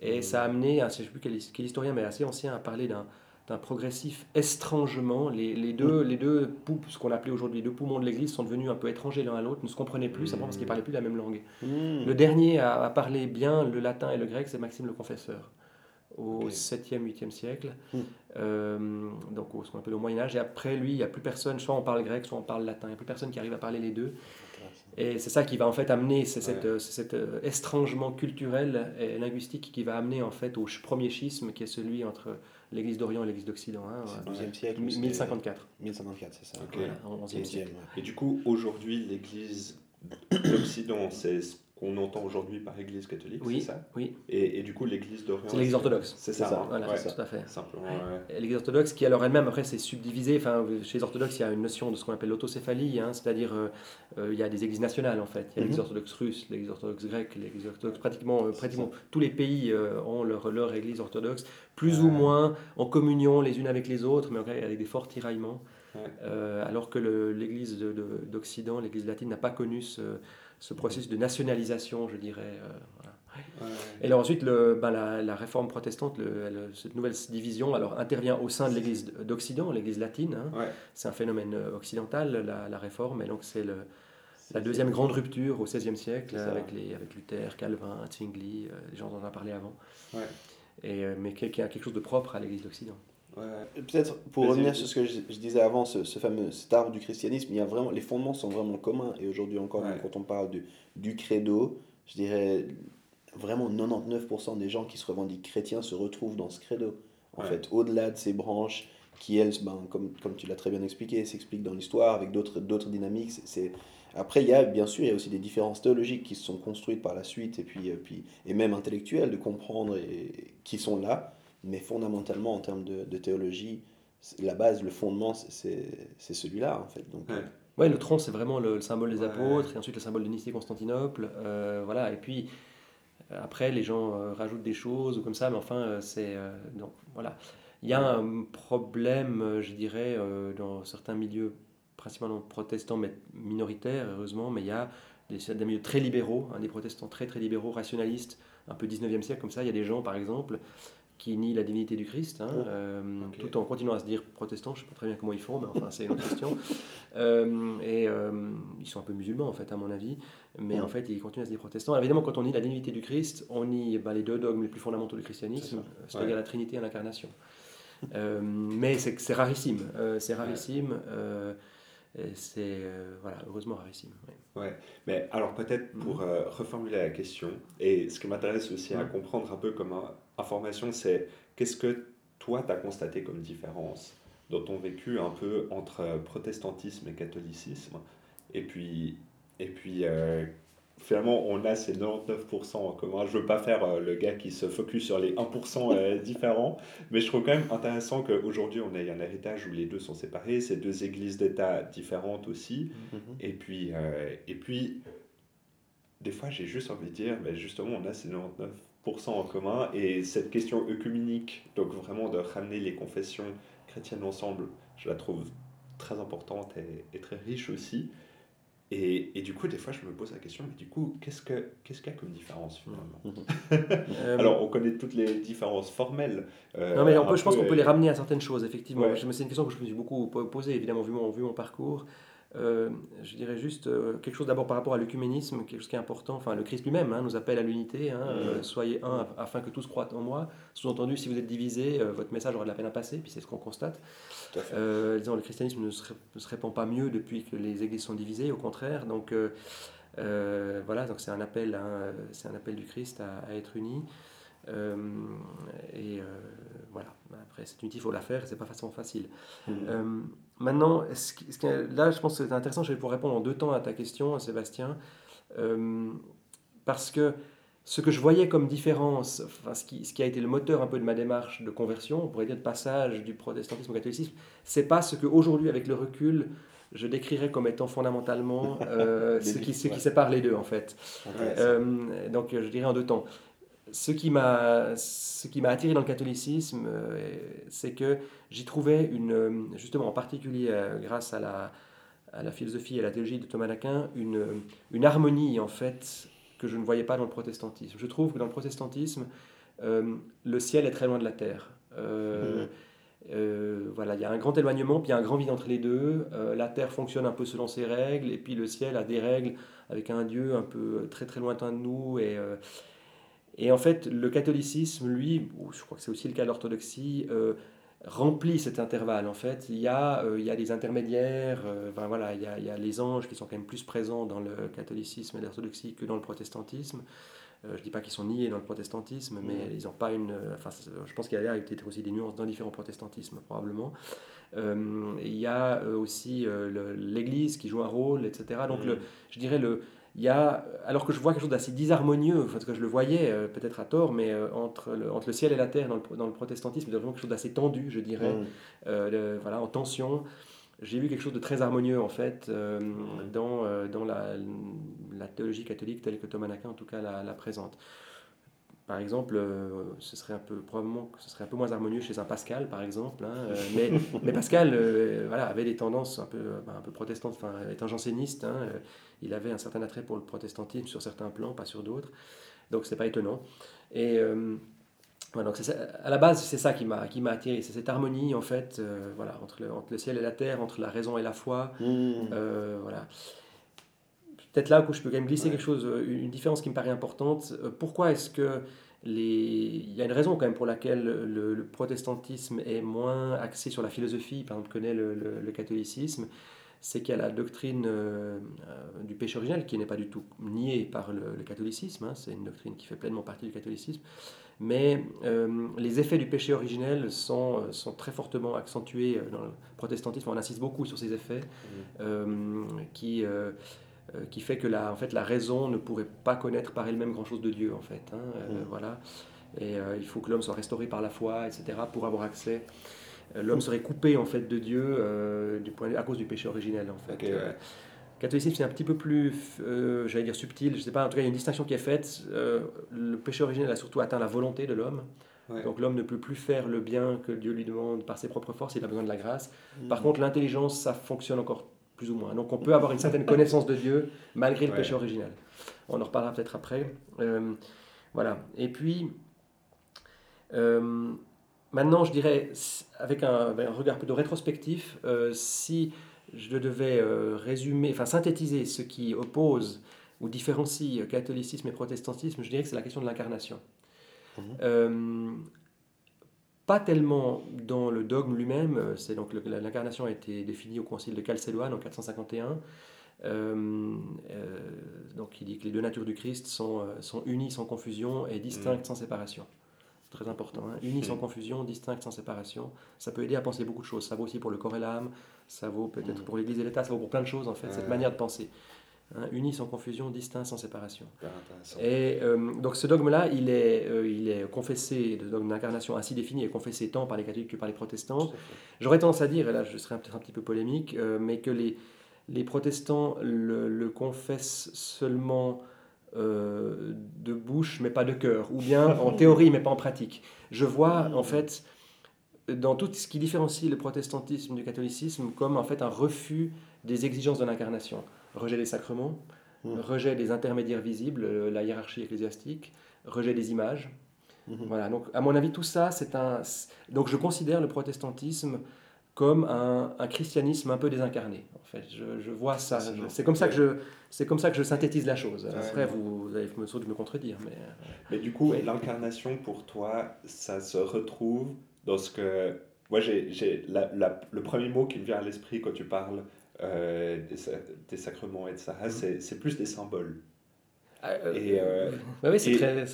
et Mhm. ça a amené, à, je ne sais plus quel, quel historien, mais assez ancien, à parler d'un d'un progressif estrangement. Les, les deux, les deux pou- ce qu'on appelait aujourd'hui les deux poumons de l'Église sont devenus un peu étrangers l'un à l'autre, ne se comprenaient plus, simplement parce qu'ils ne parlaient plus la même langue. Le dernier à, à parler bien le latin et le grec, c'est Maxime le Confesseur, au Ok. 7e, 8e siècle, euh, donc au, ce qu'on appelle au Moyen-Âge. Et après lui, il n'y a plus personne, soit on parle grec, soit on parle latin. Il n'y a plus personne qui arrive à parler les deux. Et c'est ça qui va en fait amener, c'est cette, Ouais. c'est cet euh, estrangement culturel et linguistique qui va amener en fait au premier schisme qui est celui entre l'Église d'Orient et l'Église d'Occident. hein, C'est le 12e siècle. Mi- c'est- 1054, 1054, c'est ça. Ok. voilà, en 11e 15e, siècle. Et du coup, aujourd'hui, l'Église d'Occident, c'est ce qu'on entend aujourd'hui par Église catholique, Oui, c'est ça oui, et, et du coup, l'Église d'Orient. c'est l'Église orthodoxe. C'est C'est ça, ça, hein, Voilà, ouais. c'est tout à fait. Simplement, ouais. L'Église orthodoxe qui alors elle-même après s'est subdivisée, enfin chez les orthodoxes il y a une notion de ce qu'on appelle l'autocéphalie, hein, c'est-à-dire euh, euh, il y a des églises nationales en fait, il y a l'Église Mhm. orthodoxe russe, l'Église orthodoxe grecque, l'Église orthodoxe pratiquement, euh, pratiquement tous les pays euh, ont leur, leur Église orthodoxe, plus ou moins en communion les unes avec les autres, mais avec des forts tiraillements, alors que l'Église de- de- d'Occident, l'Église latine n'a pas connu ce, ce processus de nationalisation, je dirais. euh, voilà. Ouais. Et alors ensuite, le, ben, la, la réforme protestante, le- cette nouvelle division, alors intervient au sein de l'Église d'Occident, l'Église latine. hein. Ouais. C'est un phénomène euh, occidental, la, la réforme, et donc c'est la deuxième grande rupture au XVIe siècle avec, les, avec Luther, Calvin, Zwingli, euh, les gens en ont parlé avant. Ouais. Et, mais qui, qui a quelque chose de propre à l'Église d'Occident. Ouais. Peut-être pour revenir sur ce que je, je disais avant, ce, ce fameux cet arbre du christianisme, il y a vraiment, les fondements sont vraiment communs. Et aujourd'hui encore, Ouais. quand on parle du, du credo, je dirais vraiment 99% des gens qui se revendiquent chrétiens se retrouvent dans ce credo. En Ouais. fait, au-delà de ces branches qui, elles, ben, comme, comme tu l'as très bien expliqué, s'expliquent dans l'histoire avec d'autres dynamiques. c'est- c'est- Après, il y a bien sûr, il y a aussi des différences théologiques qui se sont construites par la suite et, puis, euh, puis, et même intellectuelles de comprendre et, qui sont là. Mais fondamentalement, en termes de, de théologie, la base, le fondement, c'est- celui-là, en fait. Donc, Ouais. euh, Ouais, le tronc, c'est vraiment le, le symbole des Ouais. apôtres, et ensuite le symbole de Nicée-Constantinople. euh, voilà, et puis euh, après, les gens euh, rajoutent des choses ou comme ça, mais enfin, euh, c'est. euh, donc, voilà. Il y a un problème, je dirais, euh, dans certains milieux, principalement protestants, mais minoritaires, heureusement, mais il y a des, des milieux très libéraux, hein, des protestants très très libéraux, rationalistes, un peu 19e siècle, comme ça. Il y a des gens, par exemple, qui nient la divinité du Christ, hein, Oh, euh, tout en continuant à se dire protestants. Je ne sais pas très bien comment ils font, mais enfin, c'est une autre question. *laughs* Euh, et euh, ils sont un peu musulmans, en fait, à mon avis. Mais Mm. en fait, ils continuent à se dire protestants. Alors, évidemment, quand on nie la divinité du Christ, on nie bah, les deux dogmes les plus fondamentaux du christianisme, C'est c'est-à-dire Ouais. la Trinité et l'incarnation. Mais c'est rarissime. c'est rarissime. C'est euh, voilà, heureusement rarissime. ouais. Mais alors peut-être pour euh, reformuler la question, et ce qui m'intéresse aussi à Mhm. comprendre un peu comme information, c'est qu'est-ce que toi tu as constaté comme différence dans ton vécu un peu entre euh, protestantisme et catholicisme Et puis, et puis euh, finalement, on a ces 99% en commun. Je veux pas faire euh, le gars qui se focus sur les 1% euh, *laughs* différents, mais je trouve quand même intéressant qu'aujourd'hui on ait un héritage où les deux sont séparés, ces deux églises d'État différentes aussi. mhm. Et puis, euh, et puis des fois, j'ai juste envie de dire, ben justement, on a ces 99% en commun. Et cette question œcuménique, donc vraiment de ramener les confessions chrétiennes ensemble, je la trouve très importante et, et très riche aussi. Et, et, du coup, des fois, je me pose la question, mais du coup, qu'est-ce qu'il qu'est-ce qu'il y a comme différence finalement *laughs* Euh, Alors, on connaît toutes les différences formelles. euh, Non, mais on peut, je pense qu'on peut les ramener à certaines choses, effectivement. Ouais. C'est une question que je me suis beaucoup po- posée, évidemment, vu mon, vu mon parcours. Euh, je dirais juste euh, quelque chose d'abord par rapport à l'œcuménisme, quelque chose qui est important. Enfin, le Christ lui-même hein, nous appelle à l'unité. hein, euh, soyez un afin que tous croient en moi. Sous-entendu, si vous êtes divisés, euh, votre message aura de la peine à passer, puis c'est ce qu'on constate. Disons, le christianisme ne se, ré- ne se répand pas mieux depuis que les églises sont divisées, au contraire. Donc voilà, donc c'est un appel, hein, c'est un appel du Christ à, à être unis. Euh, et euh, voilà. Après, cette unité, il faut la faire. C'est pas forcément facile. Euh, maintenant, ce qui- ce qui est- là, je pense que c'est intéressant. Je vais pouvoir répondre en deux temps à ta question, Sébastien, Euh, parce que ce que je voyais comme différence, enfin, ce, qui, ce qui a été le moteur un peu de ma démarche de conversion, on pourrait dire de passage du protestantisme au catholicisme, c'est pas ce qu'aujourd'hui, avec le recul, je décrirais comme étant fondamentalement euh, *laughs* ce, qui, ce qui sépare les deux, en fait. Euh, donc je dirais en deux temps. Ce qui m'a, ce qui m'a attiré dans le catholicisme, euh, c'est que j'y trouvais une, justement en particulier euh, grâce à la, à la philosophie et à la théologie de Thomas d'Aquin, une, une harmonie en fait que je ne voyais pas dans le protestantisme. Je trouve que dans le protestantisme, euh, le ciel est très loin de la terre. Euh, voilà, il y a un grand éloignement, puis il y a un grand vide entre les deux. La terre fonctionne un peu selon ses règles, et puis le ciel a des règles avec un Dieu un peu très très lointain de nous. Et, et en fait, le catholicisme, lui, ou je crois que c'est aussi le cas de l'orthodoxie, euh, remplit cet intervalle. En fait, il y a, euh, il y a des intermédiaires, euh, voilà, il y, a, il y a les anges qui sont quand même plus présents dans le catholicisme et l'orthodoxie que dans le protestantisme. Euh, je ne dis pas qu'ils sont niés dans le protestantisme, mais ils n'ont pas une. Enfin, je pense qu'il y a peut-être aussi des nuances dans différents protestantismes, probablement. Il y a aussi l'Église qui joue un rôle, etc. Donc, Mhm. le, je dirais, le, il y a, alors que je vois quelque chose d'assez disharmonieux, parce que je le voyais euh, peut-être à tort, mais euh, entre, le, entre le ciel et la terre dans le, dans le protestantisme, il y a vraiment quelque chose d'assez tendu, je dirais, Mhm. euh, le- voilà, en tension. J'ai vu quelque chose de très harmonieux en fait dans, dans la, la théologie catholique telle que Thomas d'Aquin en tout cas la, la présente. Par exemple, euh, ce serait un peu probablement ce serait un peu moins harmonieux chez un Pascal, par exemple. hein, euh, mais, *laughs* mais Pascal, euh, voilà, avait des tendances un peu, un peu protestantes. Enfin, étant janséniste, hein, il avait un certain attrait pour le protestantisme sur certains plans, pas sur d'autres. Donc c'est pas étonnant. Et voilà, donc ça- à la base, c'est ça qui m'a qui m'a attiré, c'est cette harmonie en fait, voilà, entre le, entre le ciel et la terre, entre la raison et la foi. Euh, voilà. Peut-être là où je peux quand même glisser Ouais. quelque chose, euh, une différence qui me paraît importante. Euh, Pourquoi est-ce que les... il y a une raison quand même pour laquelle le, le protestantisme est moins axé sur la philosophie, par exemple, que naît le, le- le catholicisme c'est qu'il y a la doctrine euh, du péché originel qui n'est pas du tout niée par le, le catholicisme, hein, c'est une doctrine qui fait pleinement partie du catholicisme, mais euh, les effets du péché originel sont, sont très fortement accentués dans le protestantisme, on insiste beaucoup sur ces effets, euh, qui, euh, qui fait que la, en fait, la raison ne pourrait pas connaître par elle-même grand-chose de Dieu, en fait. hein, euh, Mhm. voilà. Et euh, il faut que l'homme soit restauré par la foi, etc., pour avoir accès. L'homme serait coupé en fait de Dieu du point à cause du péché originel en fait. Ok, ouais. Le catholicisme c'est un petit peu plus, j'allais dire subtil, je sais pas. En tout cas, il y a une distinction qui est faite. Le péché originel a surtout atteint la volonté de l'homme. Ouais. Donc l'homme ne peut plus faire le bien que Dieu lui demande par ses propres forces. Il a besoin de la grâce. Par Mhm. contre, l'intelligence, ça fonctionne encore plus ou moins. Donc on peut avoir une certaine connaissance de Dieu malgré le Ouais. péché originel. On en reparlera peut-être après. Euh, voilà. Et puis, euh, maintenant, je dirais, avec un, avec un regard plutôt rétrospectif, euh, si je devais résumer, enfin synthétiser ce qui oppose ou différencie catholicisme et protestantisme, je dirais que c'est la question de l'incarnation. Mhm. Pas tellement dans le dogme lui-même, euh, c'est donc l'incarnation a été définie au concile de Chalcédoine en 451. Euh, euh, donc il dit que les deux natures du Christ sont, euh, sont unies sans confusion et distinctes sans séparation. Très important. hein. Unies sans Mm. confusion, distinctes sans séparation. Ça peut aider à penser beaucoup de choses. Ça vaut aussi pour le corps et l'âme, ça vaut peut-être Mm. pour l'Église et l'État, ça vaut pour plein de choses en fait, cette manière de penser. Hein, unis sans confusion, distincts sans séparation. Et euh, donc ce dogme-là, il est, euh, il est confessé, le dogme d'incarnation ainsi défini est confessé tant par les catholiques que par les protestants. J'aurais tendance à dire, et là je serais peut-être un petit peu polémique, euh, mais que les, les protestants le, le confessent seulement de bouche mais pas de cœur, ou bien *laughs* en théorie mais pas en pratique. Je vois en fait dans tout ce qui différencie le protestantisme du catholicisme comme en fait un refus des exigences de l'incarnation. Rejet des sacrements, Mhm. rejet des intermédiaires visibles, euh, la hiérarchie ecclésiastique, rejet des images. Mhm. Voilà, donc à mon avis, tout ça, c'est un. Donc je considère le protestantisme comme un, un christianisme un peu désincarné. En fait, je, je vois ça. C'est comme ça que je, c'est comme ça que je synthétise la chose. Après, vous, vous allez me, doute me contredire, mais euh, Mais du coup, l'incarnation pour toi, ça se retrouve dans ce que. Moi, j'ai, j'ai la- la- le premier mot qui me vient à l'esprit quand tu parles euh, des, des sacrements et de ça, Mhm. c'est, c'est plus des symboles. euh, Et, euh, ouais, c'est et- très.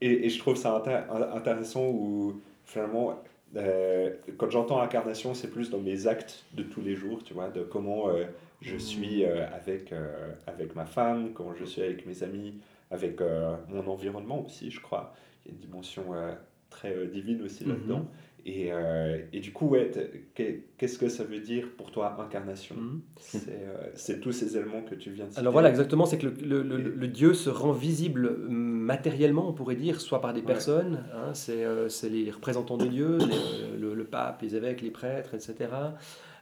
Et, et je trouve ça inté- in- intéressant où finalement, euh, quand j'entends incarnation, c'est plus dans mes actes de tous les jours, tu vois, de comment euh, je suis euh, avec, euh, avec ma femme, comment je suis avec mes amis, avec euh, mon environnement aussi, je crois. Il y a une dimension euh, très euh, divine aussi Mhm. là-dedans. Et, euh, et du coup, ouais, qu'est-ce que ça veut dire pour toi, incarnation? Mhm. C'est euh, c'est tous ces éléments que tu viens de citer. Alors voilà, exactement, c'est que le, le- le- le Dieu se rend visible matériellement, on pourrait dire, soit par des Ouais. personnes, hein, c'est euh, les représentants de Dieu, les- le pape, les évêques, les prêtres, etc.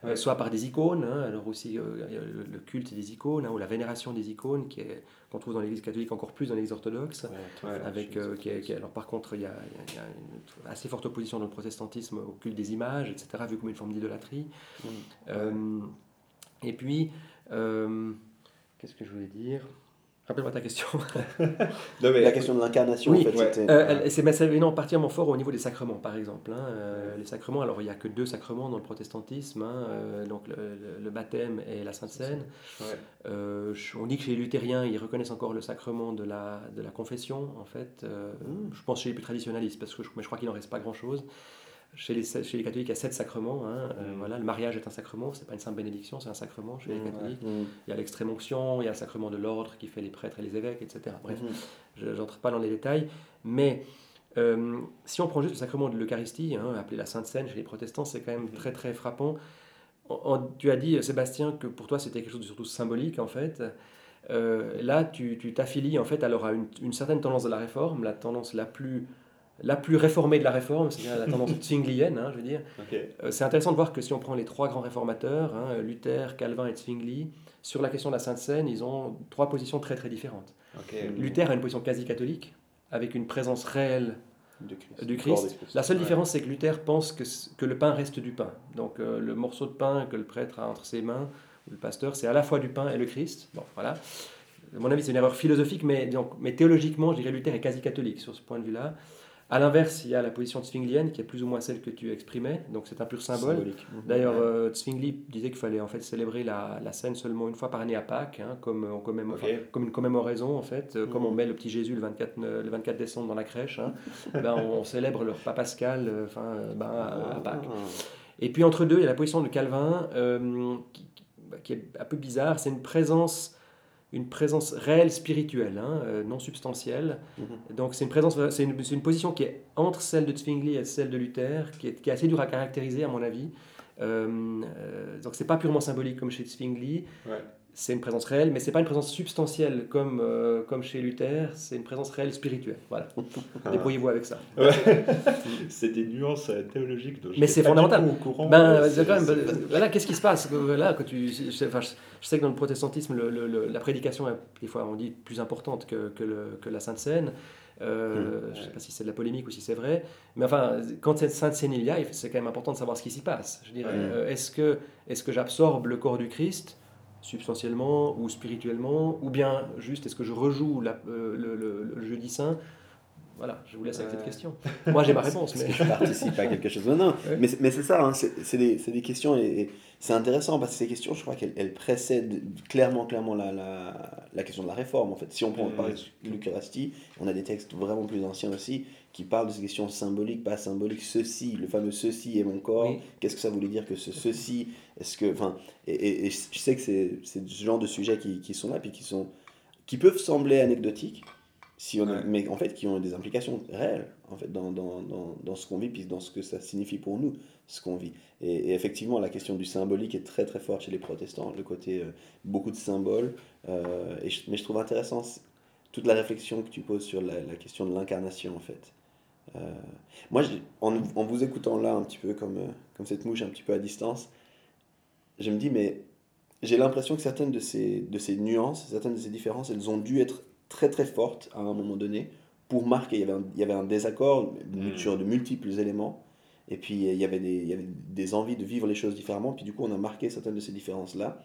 Euh, soit par des icônes, hein, alors aussi euh, le, culte des icônes, hein, ou la vénération des icônes, qui est- qu'on trouve dans l'Église catholique encore plus dans l'Église orthodoxe. Ouais, Ouais. Avec, euh, qui est- qui est- alors par contre, il y, a, il y une assez forte opposition dans le protestantisme au culte des images, etc., vu comme une forme d'idolâtrie. Mm. Et puis, qu'est-ce que je voulais dire? Rappelle-moi ta question. *laughs* Non, mais- La question de l'incarnation, Oui, en fait, ouais. Euh, c'est énorme, particulièrement fort au niveau des sacrements, par exemple. hein. Euh, les sacrements, alors il n'y a que deux sacrements dans le protestantisme, hein, euh, donc le, le- le baptême et la Sainte Seine. Ouais. Euh, on dit que chez les luthériens, ils reconnaissent encore le sacrement de la, de la confession, en fait. Euh, Mm. Je pense chez les plus traditionnalistes, parce que je, mais je crois qu'il n'en reste pas grand-chose. Chez les, chez les catholiques, il y a sept sacrements. hein. Euh, Mm. voilà, le mariage est un sacrement, c'est pas une simple bénédiction, c'est un sacrement chez les Mm, catholiques. Mm. Il y a l'extrême onction, il y a le sacrement de l'ordre qui fait les prêtres et les évêques, etc. Bref, je n'entre pas dans les détails, mais euh, si on prend juste le sacrement de l'Eucharistie, hein, appelé la Sainte Seine chez les protestants, c'est quand même très très frappant. Tu as dit, Sébastien, que pour toi c'était quelque chose de surtout symbolique en fait. Euh, là, tu tu t'affilies en fait alors à une, une certaine tendance de la réforme, la tendance la plus, la plus réformée de la réforme, c'est-à-dire la tendance *laughs* zwinglienne, hein, je veux dire. Euh, c'est intéressant de voir que si on prend les trois grands réformateurs, hein, Luther, Calvin et Zwingli, sur la question de la Sainte Seine, ils ont trois positions très très différentes. Luther a une position quasi catholique, avec une présence réelle Du Christ. du. La seule différence, c'est que Luther pense que, le pain reste du pain. Donc euh, le morceau de pain que le prêtre a entre ses mains, le pasteur, c'est à la fois du pain et le Christ. Bon, voilà. À mon avis, c'est une erreur philosophique, mais, donc, mais théologiquement, je dirais Luther est quasi catholique sur ce point de vue-là. À l'inverse, il y a la position zwinglienne, qui est plus ou moins celle que tu exprimais, donc c'est un pur symbole. Mhm. D'ailleurs, euh, Zwingli disait qu'il fallait en fait célébrer la, la scène seulement une fois par année à Pâques, hein, comme, on commémore- Ok. enfin, comme une commémoraison en fait, euh, comme Mhm. on met le petit Jésus le 24, ne- le 24 décembre dans la crèche, hein, *laughs* ben, on, célèbre le repas pascal euh, enfin, euh, ben, à, à Pâques. Ah. Et puis entre deux, il y a la position de Calvin euh, qui, bah, qui est un peu bizarre, c'est une présence, une présence réelle spirituelle, hein, euh, non substantielle. Mhm. Donc c'est une présence, c'est une, c'est une position qui est entre celle de Zwingli et celle de Luther, qui est, qui est assez dure à caractériser à mon avis. Euh, euh, donc c'est pas purement symbolique comme chez Zwingli, Ouais. C'est une présence réelle, mais c'est pas une présence substantielle comme, euh, comme chez Luther, c'est une présence réelle spirituelle. Voilà, *laughs* débrouillez-vous avec ça. *laughs* C'est des nuances euh, théologiques dont Mais c'est fondamental. au courant. Ben, Euh, c'est quand même, c'est- ben, voilà, qu'est-ce qui se passe Euh, Là, quand tu, je, je- je sais que dans le protestantisme, le- le- le- la prédication est des fois on dit plus importante que, que, la Sainte Seine. Euh, Je ne sais pas si c'est de la polémique ou si c'est vrai, mais enfin, quand cette Sainte Seine il y a, c'est quand même important de savoir ce qui s'y passe. Je dirais. Euh, est-ce que, est-ce que j'absorbe le corps du Christ substantiellement ou spirituellement, ou bien juste est-ce que je rejoue la- euh, le, le- le jeudi saint? Voilà, je vous laisse avec cette question. Moi j'ai ma réponse, mais que je participe à quelque chose Non, non, Ouais. mais, c'est- mais c'est ça, hein, c'est des, des questions et, et c'est intéressant parce que ces questions, je crois qu'elles elles précèdent clairement, clairement la, la, la question de la réforme. En fait, si on prend Mm. par exemple l'Eucharistie, on a des textes vraiment plus anciens aussi qui parlent de ces questions symboliques, pas symboliques. Ceci, le fameux ceci est mon corps. Oui. Qu'est-ce que ça voulait dire que ce ceci Est-ce que, enfin, et, et- et je sais que c'est c'est ce genre de sujets qui, qui sont là puis qui sont qui peuvent sembler anecdotiques, si on Ouais. mais en fait qui ont des implications réelles en fait dans, dans, dans, dans ce qu'on vit puis dans ce que ça signifie pour nous ce qu'on vit et, et effectivement la question du symbolique est très très forte chez les protestants le côté euh, beaucoup de symboles euh, et je- mais je trouve intéressant toute la réflexion que tu poses sur la, la question de l'incarnation en fait Euh, moi en, en vous écoutant là un petit peu comme, euh, comme cette mouche un petit peu à distance je me dis mais j'ai l'impression que certaines de ces, de ces nuances, certaines de ces différences, elles ont dû être très très fortes à un moment donné pour marquer. Il y avait un, il y avait un désaccord sur de multiples éléments. Et puis il y, avait des, il y avait des envies de vivre les choses différemment. Puis du coup, on a marqué certaines de ces différences-là.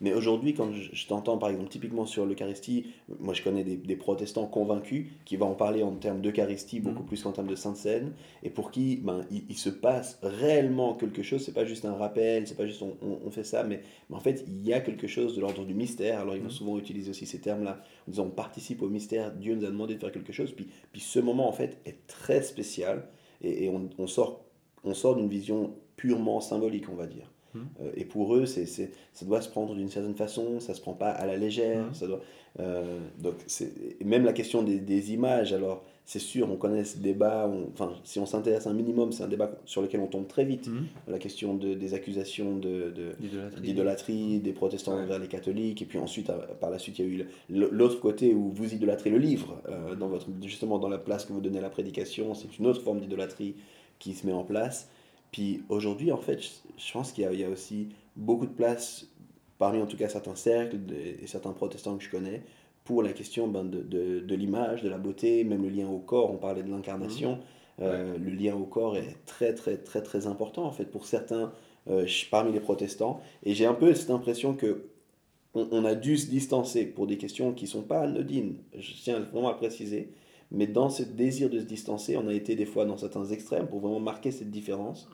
Mais aujourd'hui, quand je, t'entends par exemple typiquement sur l'Eucharistie, moi je connais des, des protestants convaincus qui vont en parler en termes d'Eucharistie beaucoup plus qu'en termes de Sainte Seine, et pour qui ben, il, il se passe réellement quelque chose, c'est pas juste un rappel, c'est pas juste on, on- on fait ça, mais, mais en fait il y a quelque chose de l'ordre du mystère. Alors ils vont souvent utiliser aussi ces termes-là, en disant on participe au mystère, Dieu nous a demandé de faire quelque chose, puis, puis ce moment en fait est très spécial, et, et on, on sort, on sort d'une vision purement symbolique, on va dire. Mhm. Euh, et pour eux, c'est, c'est, ça doit se prendre d'une certaine façon, ça se prend pas à la légère. Mhm. Ça doit, euh, donc c'est, même la question des, des images, alors c'est sûr, on connaît ce débat, enfin si on s'intéresse un minimum, c'est un débat sur lequel on tombe très vite. Mhm. La question de, des accusations de, d'idolâtrie des protestants Ouais. envers les catholiques, et puis ensuite, à- par la suite, il y a eu l'autre côté où vous idolâtrez le livre, euh, dans votre, justement dans la place que vous donnez à la prédication, c'est une autre forme d'idolâtrie qui se met en place. Puis aujourd'hui, en fait, je, je pense qu'il y, a- il y a aussi beaucoup de place, parmi en tout cas certains cercles de- et certains protestants que je connais, pour la question ben, de, de, de l'image, de la beauté, même le lien au corps, on parlait de l'incarnation, euh, le lien au corps est très très très très important en fait pour certains euh, parmi les protestants, et j'ai un peu cette impression que on, on a dû se distancer pour des questions qui sont pas anodines, je tiens vraiment à préciser, mais dans ce désir de se distancer, on a été des fois dans certains extrêmes pour vraiment marquer cette différence.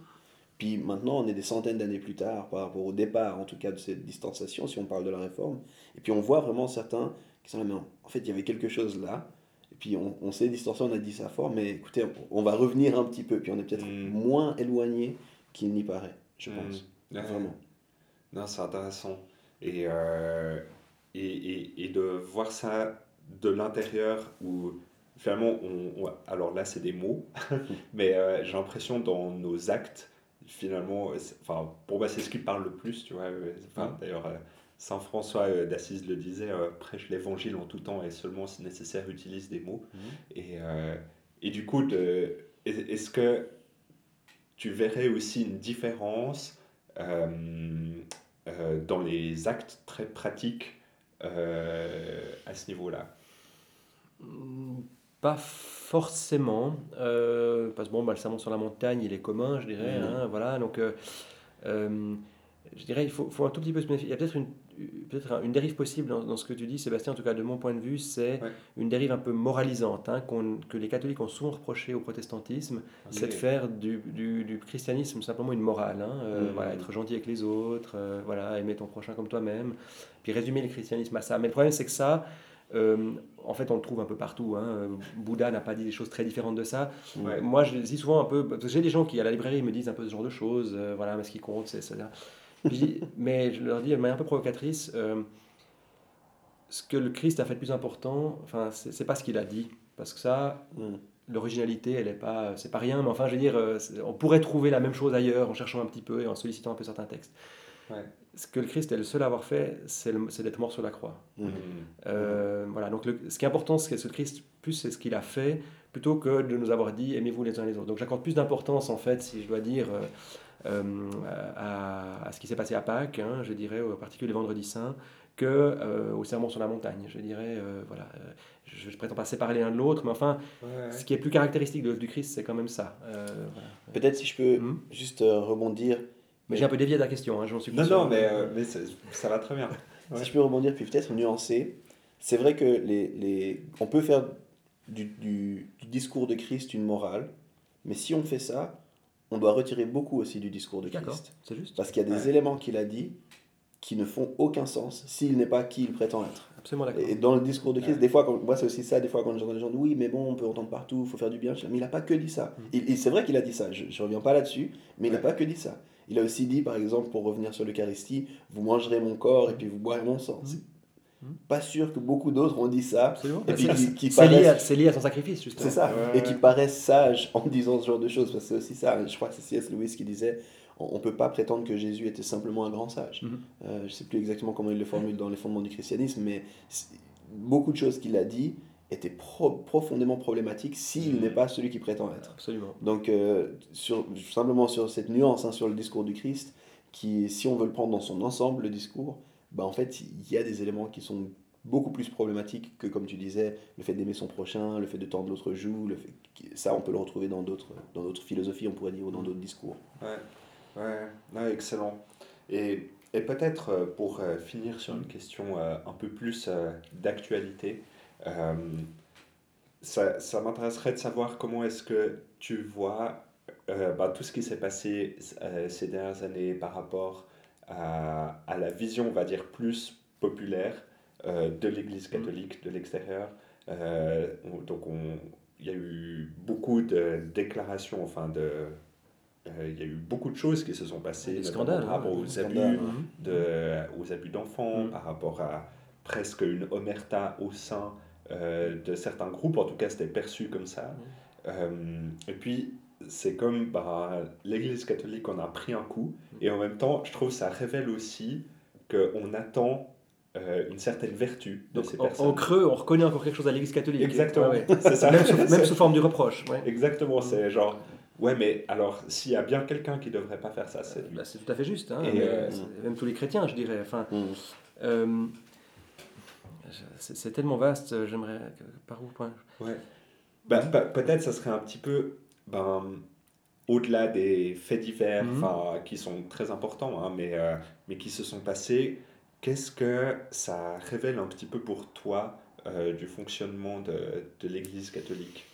Puis maintenant, on est des centaines d'années plus tard par rapport au départ, en tout cas, de cette distanciation, si on parle de la réforme. Et puis on voit vraiment certains qui sont là, mais en fait, il y avait quelque chose là. Et puis on, on s'est distancé, on a dit ça fort, mais écoutez, on, on va revenir un petit peu. Puis on est peut-être Mm. moins éloigné qu'il n'y paraît, je Mm. pense. Vraiment. Non, c'est intéressant. Et, euh, et, et, et de voir ça de l'intérieur où finalement, on, on- alors là, c'est des mots, *laughs* mais euh, j'ai l'impression dans nos actes, finalement, enfin, pour moi, c'est ce qui parle le plus, tu vois. euh, Enfin, D'ailleurs, euh, Saint François d'Assise le disait, euh, prêche l'évangile en tout temps et seulement si nécessaire utilise des mots. Et, euh, et du coup, est-ce que tu verrais aussi une différence dans les actes très pratiques à ce niveau-là? Mm, Pas forcément, euh, parce que bon, bah, le sermon sur la montagne, il est commun, je dirais. Mhm. hein, voilà, donc, euh, euh, je dirais, il faut, faut un tout petit peu se méfier. Il y a peut-être une, un- une dérive possible dans, dans ce que tu dis, Sébastien, en tout cas de mon point de vue, c'est Ouais. une dérive un peu moralisante, hein, qu'on- que les catholiques ont souvent reproché au protestantisme, c'est de faire du, du- du christianisme simplement une morale. hein, euh, Mhm. voilà, être gentil avec les autres, euh, voilà, aimer ton prochain comme toi-même, puis résumer le christianisme à ça. Mais le problème, c'est que ça, euh, en fait, on le trouve un peu partout. hein. Bouddha n'a pas dit des choses très différentes de ça. Ouais. Moi, je dis souvent un peu, parce que j'ai des gens qui, à la librairie, me disent un peu ce genre de choses, euh, voilà, mais ce qui compte, c'est ça. Puis je dis- mais je leur dis de manière un peu provocatrice, euh, ce que le Christ a fait de plus important, enfin, c'est pas ce qu'il a dit, parce que ça, Mm. l'originalité, elle est pas, c'est pas rien, mais enfin, je veux dire, on pourrait trouver la même chose ailleurs en cherchant un petit peu et en sollicitant un peu certains textes. Ouais. Ce que le Christ est le seul à avoir fait, c'est d'être mort sur la croix. Mm. Euh, voilà, donc le- ce qui est important, c'est que ce Christ, plus c'est ce qu'il a fait, plutôt que de nous avoir dit aimez-vous les uns les autres. Donc j'accorde plus d'importance, en fait, si je dois dire, euh, euh, à, à ce qui s'est passé à Pâques, hein, je dirais, en particulier le vendredi saint, que euh, au sermon sur la montagne. Je dirais, euh, voilà, euh, je ne prétends pas séparer l'un de l'autre, mais enfin, Ouais, ce qui est plus caractéristique de- du Christ, c'est quand même ça. Euh, voilà. Peut-être si je peux Mhm. juste euh, rebondir. Mais j'ai un peu dévié de la question, hein, j'en suis Non, conscient. non, mais, euh, mais ça va très bien. Ouais. Si je peux rebondir, puis peut-être nuancer, c'est vrai que les, les, on peut faire du, du, du discours de Christ une morale, mais si on fait ça, on doit retirer beaucoup aussi du discours de Christ. c'est juste. Parce qu'il y a des Ouais. éléments qu'il a dit qui ne font aucun sens s'il n'est pas qui il prétend être. Absolument d'accord. Et dans le discours de Christ, Ouais. des fois, quand, moi c'est aussi ça, des fois quand j'entends des gens dire oui, mais bon, on peut entendre partout, il faut faire du bien, je dis, mais il n'a pas que dit ça. Il, il- c'est vrai qu'il a dit ça, je ne reviens pas là-dessus, mais il n'a pas que dit ça. Il a aussi dit, par exemple, pour revenir sur l'Eucharistie, vous mangerez mon corps et puis vous boirez mon sang. C'est Mhm. pas sûr que beaucoup d'autres ont dit ça, Absolument. et puis C'est- qui, qui C'est lié, à- paraissent, c'est lié à son sacrifice, justement. c'est ça, Ouais, et qui paraissent sages en disant ce genre de choses, parce que c'est aussi ça. Je crois que c'est C.S. Lewis qui disait, on ne peut pas prétendre que Jésus était simplement un grand sage. Mhm. Euh, je ne sais plus exactement comment il le formule dans les fondements du christianisme, mais beaucoup de choses qu'il a dit étaient pro- profondément problématiques s'il Mhm. n'est pas celui qui prétend être. Absolument. Donc, euh, sur, simplement sur cette nuance, hein, sur le discours du Christ, qui, si on veut le prendre dans son ensemble, le discours, bah, en fait, il y a des éléments qui sont beaucoup plus problématiques que, comme tu disais, le fait d'aimer son prochain, le fait de tendre l'autre joue. Le fait... Ça, on peut le retrouver dans d'autres, philosophies, on pourrait dire, ou dans d'autres discours. Ouais, ouais, ouais excellent. Et, et peut-être euh, pour euh, finir sur une question euh, un peu plus d'actualité, ça, ça m'intéresserait de savoir comment est-ce que tu vois bah, tout ce qui s'est passé ces dernières années par rapport à, à, la vision, on va dire, plus populaire de l'Église catholique de l'extérieur. donc on, il y a eu beaucoup de déclarations, enfin de euh, il y a eu beaucoup de choses qui se sont passées par rapport aux, abus de, aux abus d'enfants, mm. par rapport à presque une omerta au sein euh, de certains groupes, en tout cas c'était perçu comme ça. Mm. Euh, et puis c'est comme bah, l'Église catholique on a pris un coup, mm. et en même temps je trouve ça révèle aussi qu'on attend une certaine vertu de ces personnes. En creux, on reconnaît encore quelque chose à l'Église catholique. Exactement, *laughs* c'est ça. Même, sous, même sous, *laughs* forme du reproche. Exactement, c'est genre, Ouais, mais alors, s'il y a bien quelqu'un qui ne devrait pas faire ça, c'est lui. Bah, c'est tout à fait juste. Hein, euh, même tous les chrétiens, je dirais. Enfin, mm. euh, c'est tellement vaste, euh, j'aimerais. Par où point Ouais. Bah, bah, Peut-être ça serait un petit peu. Ben, au-delà des faits divers, mm. qui sont très importants, hein, mais, mais qui se sont passés, qu'est-ce que ça révèle un petit peu pour toi du fonctionnement de, de l'Église catholique?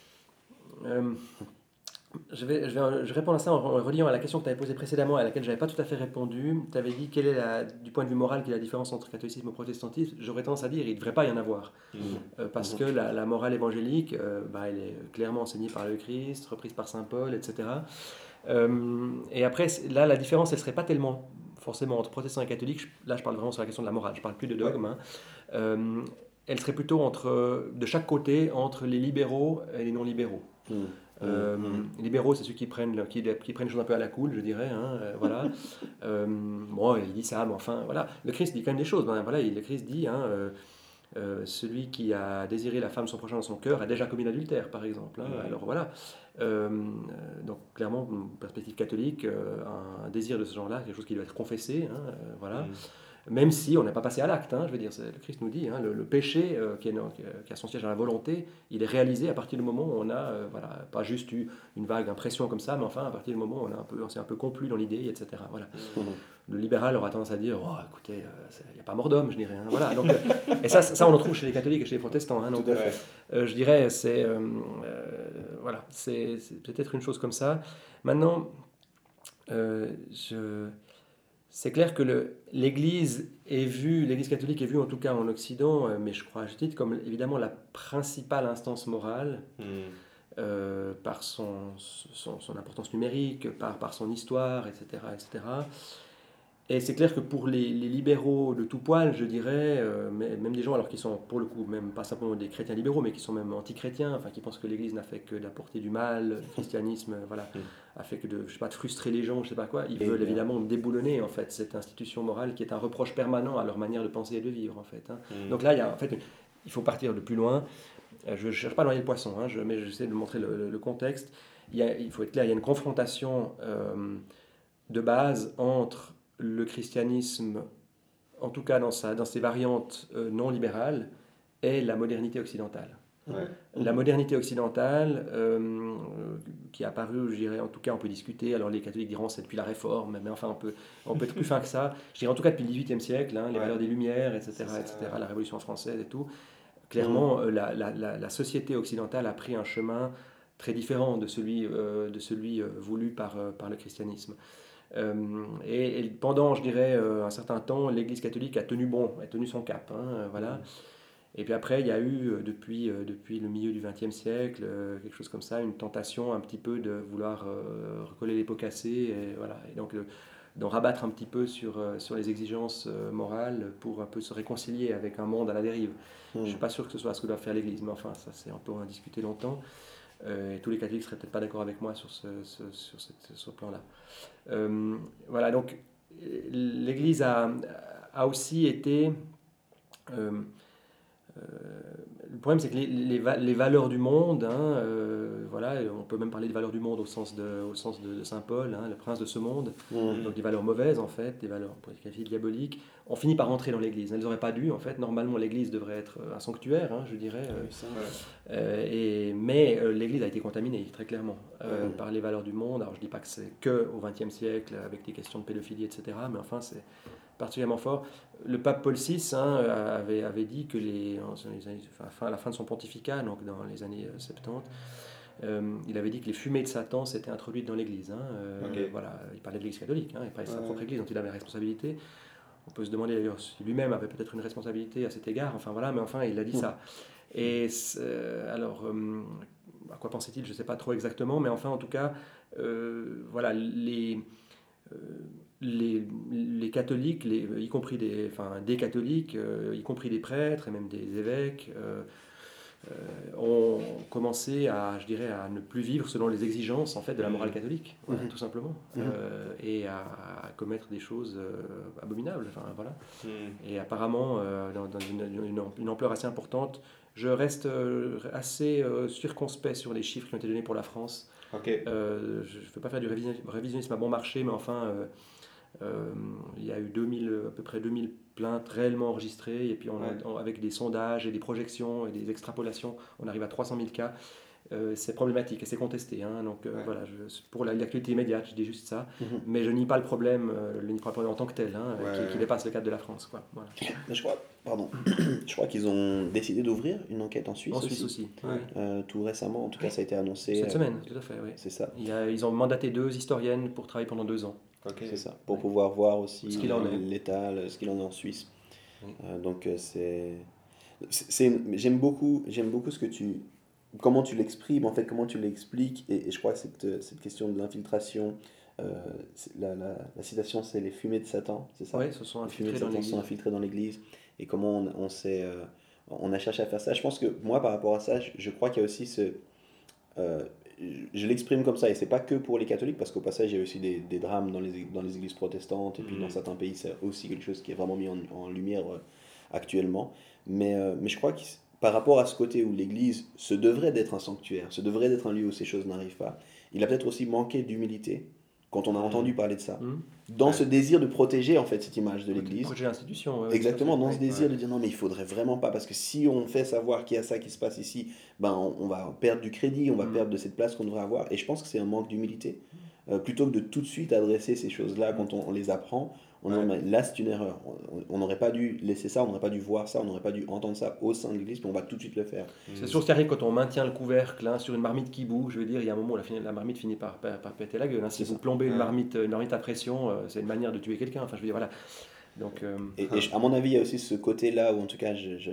Je vais, je vais je réponds à ça en reliant à la question que tu avais posée précédemment, à laquelle je n'avais pas tout à fait répondu. Tu avais dit quelle est, la, du point de vue moral, quelle est la différence entre catholicisme et protestantisme. J'aurais tendance à dire il ne devrait pas y en avoir. Mmh. Euh, parce mmh. que la, la, morale évangélique, euh, bah, elle est clairement enseignée par le Christ, reprise par saint Paul, etc. Euh, et après, là, la différence, elle ne serait pas tellement forcément entre protestants et catholiques. Là, je parle vraiment sur la question de la morale, je ne parle plus de dogme. Hein. elle serait plutôt entre, de chaque côté entre les libéraux et les non-libéraux. Mmh. Euh, les libéraux, c'est ceux qui prennent, qui, qui, prennent les choses un peu à la cool, je dirais. Hein, euh, voilà. *laughs* Euh, bon, il dit ça, mais enfin, voilà. Le Christ dit quand même des choses. Ben, voilà, le Christ dit hein, celui qui a désiré la femme son prochain dans son cœur a déjà commis l'adultère, par exemple. Hein. Alors voilà. donc, clairement, perspective catholique, un, désir de ce genre-là, quelque chose qui doit être confessé. Voilà même si on n'est pas passé à l'acte. Hein, je veux dire, le Christ nous dit, hein, le, péché euh, qui, est, qui, a son siège à la volonté, il est réalisé à partir du moment où on a, euh, voilà, pas juste eu une vague impression comme ça, mais enfin à partir du moment où on, a un peu, on s'est un peu complu dans l'idée, etc. Voilà. Mmh. Le libéral aura tendance à dire, oh, écoutez, il euh, n'y a pas mort d'homme, je dirais. Hein, voilà. Donc, et ça, ça, on le trouve chez les catholiques et chez les protestants. donc, je dirais, c'est voilà, c'est peut-être une chose comme ça. Maintenant, je c'est clair que l'Église est vue, l'Église catholique est vue en tout cas en Occident, euh, mais je crois à titre, comme évidemment la principale instance morale hmm. euh, par son, son, importance numérique, par, par son histoire, etc. etc. Et c'est clair que pour les, libéraux de tout poil, je dirais, euh, même des gens alors qui sont pour le coup même pas simplement des chrétiens libéraux, mais qui sont même anti-chrétiens, enfin qui pensent que l'Église n'a fait que d'apporter du mal, le *laughs* christianisme, voilà, mm. a fait que de, je sais pas, de frustrer les gens, je sais pas quoi. Ils veulent évidemment déboulonner en fait cette institution morale qui est un reproche permanent à leur manière de penser et de vivre en fait. Hein. Mm. Donc là, il y a en fait, il faut partir de plus loin. Euh, je ne cherche pas à noyer le poisson, hein, je, mais j'essaie de montrer le, contexte. Il, il, faut être clair, il y a une confrontation euh, de base entre le christianisme, en tout cas dans, sa, dans ses variantes euh, non libérales, est la modernité occidentale. La modernité occidentale, euh, qui est apparue, je dirais, en tout cas, on peut discuter. Alors, les catholiques diront c'est depuis la Réforme, mais enfin, on peut, on peut être plus fin que ça. Je dirais en tout cas depuis le XVIIIe siècle, hein, les valeurs des Lumières, etc., etc., la Révolution française et tout. Clairement, mmh. euh, la, la, la, société occidentale a pris un chemin très différent de celui, de celui voulu par, par le christianisme. Euh, et, pendant, je dirais, euh, un certain temps, l'Église catholique a tenu bon, a tenu son cap. Hein, voilà. Et puis après, il y a eu, euh, depuis, depuis le milieu du XXe siècle, quelque chose comme ça, une tentation un petit peu de vouloir recoller les pots cassés, et, voilà, et donc d'en rabattre un petit peu sur, sur les exigences morales pour un peu se réconcilier avec un monde à la dérive. Hmm. Je ne suis pas sûr que ce soit ce que doit faire l'Église, mais enfin, ça c'est un peu en discuter longtemps. Euh, et tous les catholiques seraient peut-être pas d'accord avec moi sur ce, sur ce plan-là. Euh, voilà, donc l'Église a, a, aussi été... Euh, le problème, c'est que les, les, les, valeurs du monde, hein, voilà, on peut même parler des valeurs du monde au sens de, au sens de, Saint Paul, hein, le prince de ce monde. Mhm. Donc des valeurs mauvaises en fait, des valeurs pour qualifier diaboliques. On finit par rentrer dans l'Église. Elles n'auraient pas dû en fait. Normalement, l'Église devrait être un sanctuaire, hein, je dirais. euh, Ça, euh, et, mais euh, l'Église a été contaminée très clairement euh, Mhm. par les valeurs du monde. Alors je dis pas que c'est que au XXe siècle avec des questions de pédophilie, etc. Mais enfin c'est particulièrement fort. Le pape Paul VI hein, avait, avait dit que les, en les années- enfin, fin- à la fin de son pontificat, donc dans les années euh, 70, euh, il avait dit que les fumées de Satan s'étaient introduites dans l'Église. hein. Euh. Voilà, il parlait de l'Église catholique, hein, il parlait de sa Ouais. propre Église dont il avait responsabilité. On peut se demander d'ailleurs si lui-même avait peut-être une responsabilité à cet égard. Enfin voilà, mais enfin il a dit Mm. ça. Et alors, euh, à quoi pensait-il? Je ne sais pas trop exactement, mais enfin, en tout cas, euh, voilà, les, euh, les, les catholiques, les, y compris des, enfin, des catholiques, euh, y compris des prêtres et même des évêques, euh, euh, ont commencé à, je dirais, à ne plus vivre selon les exigences en fait de la morale catholique, voilà, Mhm. tout simplement. Euh, et à, à commettre des choses euh, abominables. Enfin, voilà. Et apparemment, euh, dans, dans une, une- une ampleur assez importante, je reste euh, assez euh, circonspect sur les chiffres qui ont été donnés pour la France. Euh, je ne veux pas faire du révision- révisionnisme à bon marché, mais enfin, euh, euh, il y a eu 2000, à peu près 2000 plaintes réellement enregistrées, et puis on a- Ouais. on- avec des sondages et des projections et des extrapolations, on arrive à 300 000 cas. Euh, c'est problématique et c'est contesté. hein. donc euh, Ouais. voilà, je- pour la- l'actualité immédiate, je dis juste ça. Mhm. Mais je nie pas le problème, euh, le problème en tant que tel, hein, Ouais, qui, dépasse le cadre de la France. Quoi. Voilà. Mais je crois, pardon, *clears throat* je crois qu'ils ont décidé d'ouvrir une enquête en Suisse En. Suisse aussi. Ouais. Euh, tout récemment, en tout cas, ça a été annoncé. Cette euh, semaine, tout à fait, oui. C'est ça, Il y a- ils ont mandaté deux historiennes pour travailler pendant deux ans. C'est ça, pour Ouais. pouvoir voir aussi Ce qu'il en est. l'état, ce qu'il en est en Suisse. Oui. Euh, donc euh, c'est, j'aime beaucoup, j'aime beaucoup ce que tu, comment tu l'exprimes en fait, comment tu l'expliques, et, et je crois que cette, cette question de l'infiltration, euh, la, la, la citation c'est les fumées de Satan, c'est ça? Oui, se sont les fumées de infiltrés dans Satan l'église. sont infiltrées dans l'église et comment on, on s'est, euh, on a cherché à faire ça. Je pense que moi, par rapport à ça, je, je crois qu'il y a aussi ce. Je, l'exprime comme ça, et c'est pas que pour les catholiques, parce qu'au passage, il y a aussi des, des drames dans les, dans les églises protestantes, et puis dans certains pays, c'est aussi quelque chose qui est vraiment mis en, en lumière euh, actuellement. Mais, euh, mais je crois que par rapport à ce côté où l'église se devrait d'être un sanctuaire, se devrait d'être un lieu où ces choses n'arrivent pas, il a peut-être aussi manqué d'humilité quand on a entendu parler de ça, Hum. dans Ouais. ce désir de protéger en fait cette image de l'église. Projet institution. ouais, ouais, Exactement, dans ce désir de dire non, mais il faudrait vraiment pas, parce que si on fait savoir qu'il y a ça qui se passe ici, ben on, on va perdre du crédit, on va Mm. perdre de cette place qu'on devrait avoir. Et je pense que c'est un manque d'humilité. Euh, plutôt que de tout de suite adresser ces choses-là quand on, on les apprend, on Ouais. là c'est une erreur. On- n'aurait pas dû laisser ça, on n'aurait pas dû voir ça, on n'aurait pas dû entendre ça au sein de l'église, mais on va tout de suite le faire. C'est toujours ce qui arrive quand on maintient le couvercle hein, sur une marmite qui bout. Je veux dire, il y a un moment où la, marmite finit par, par, par péter la gueule. hein. Si C'est vous ça. plombez une Ouais. marmite, une marmite à pression, euh, c'est une manière de tuer quelqu'un. Enfin, je veux dire, voilà. Donc, euh, Et, à mon avis, il y a aussi ce côté-là où, en tout cas, je, je-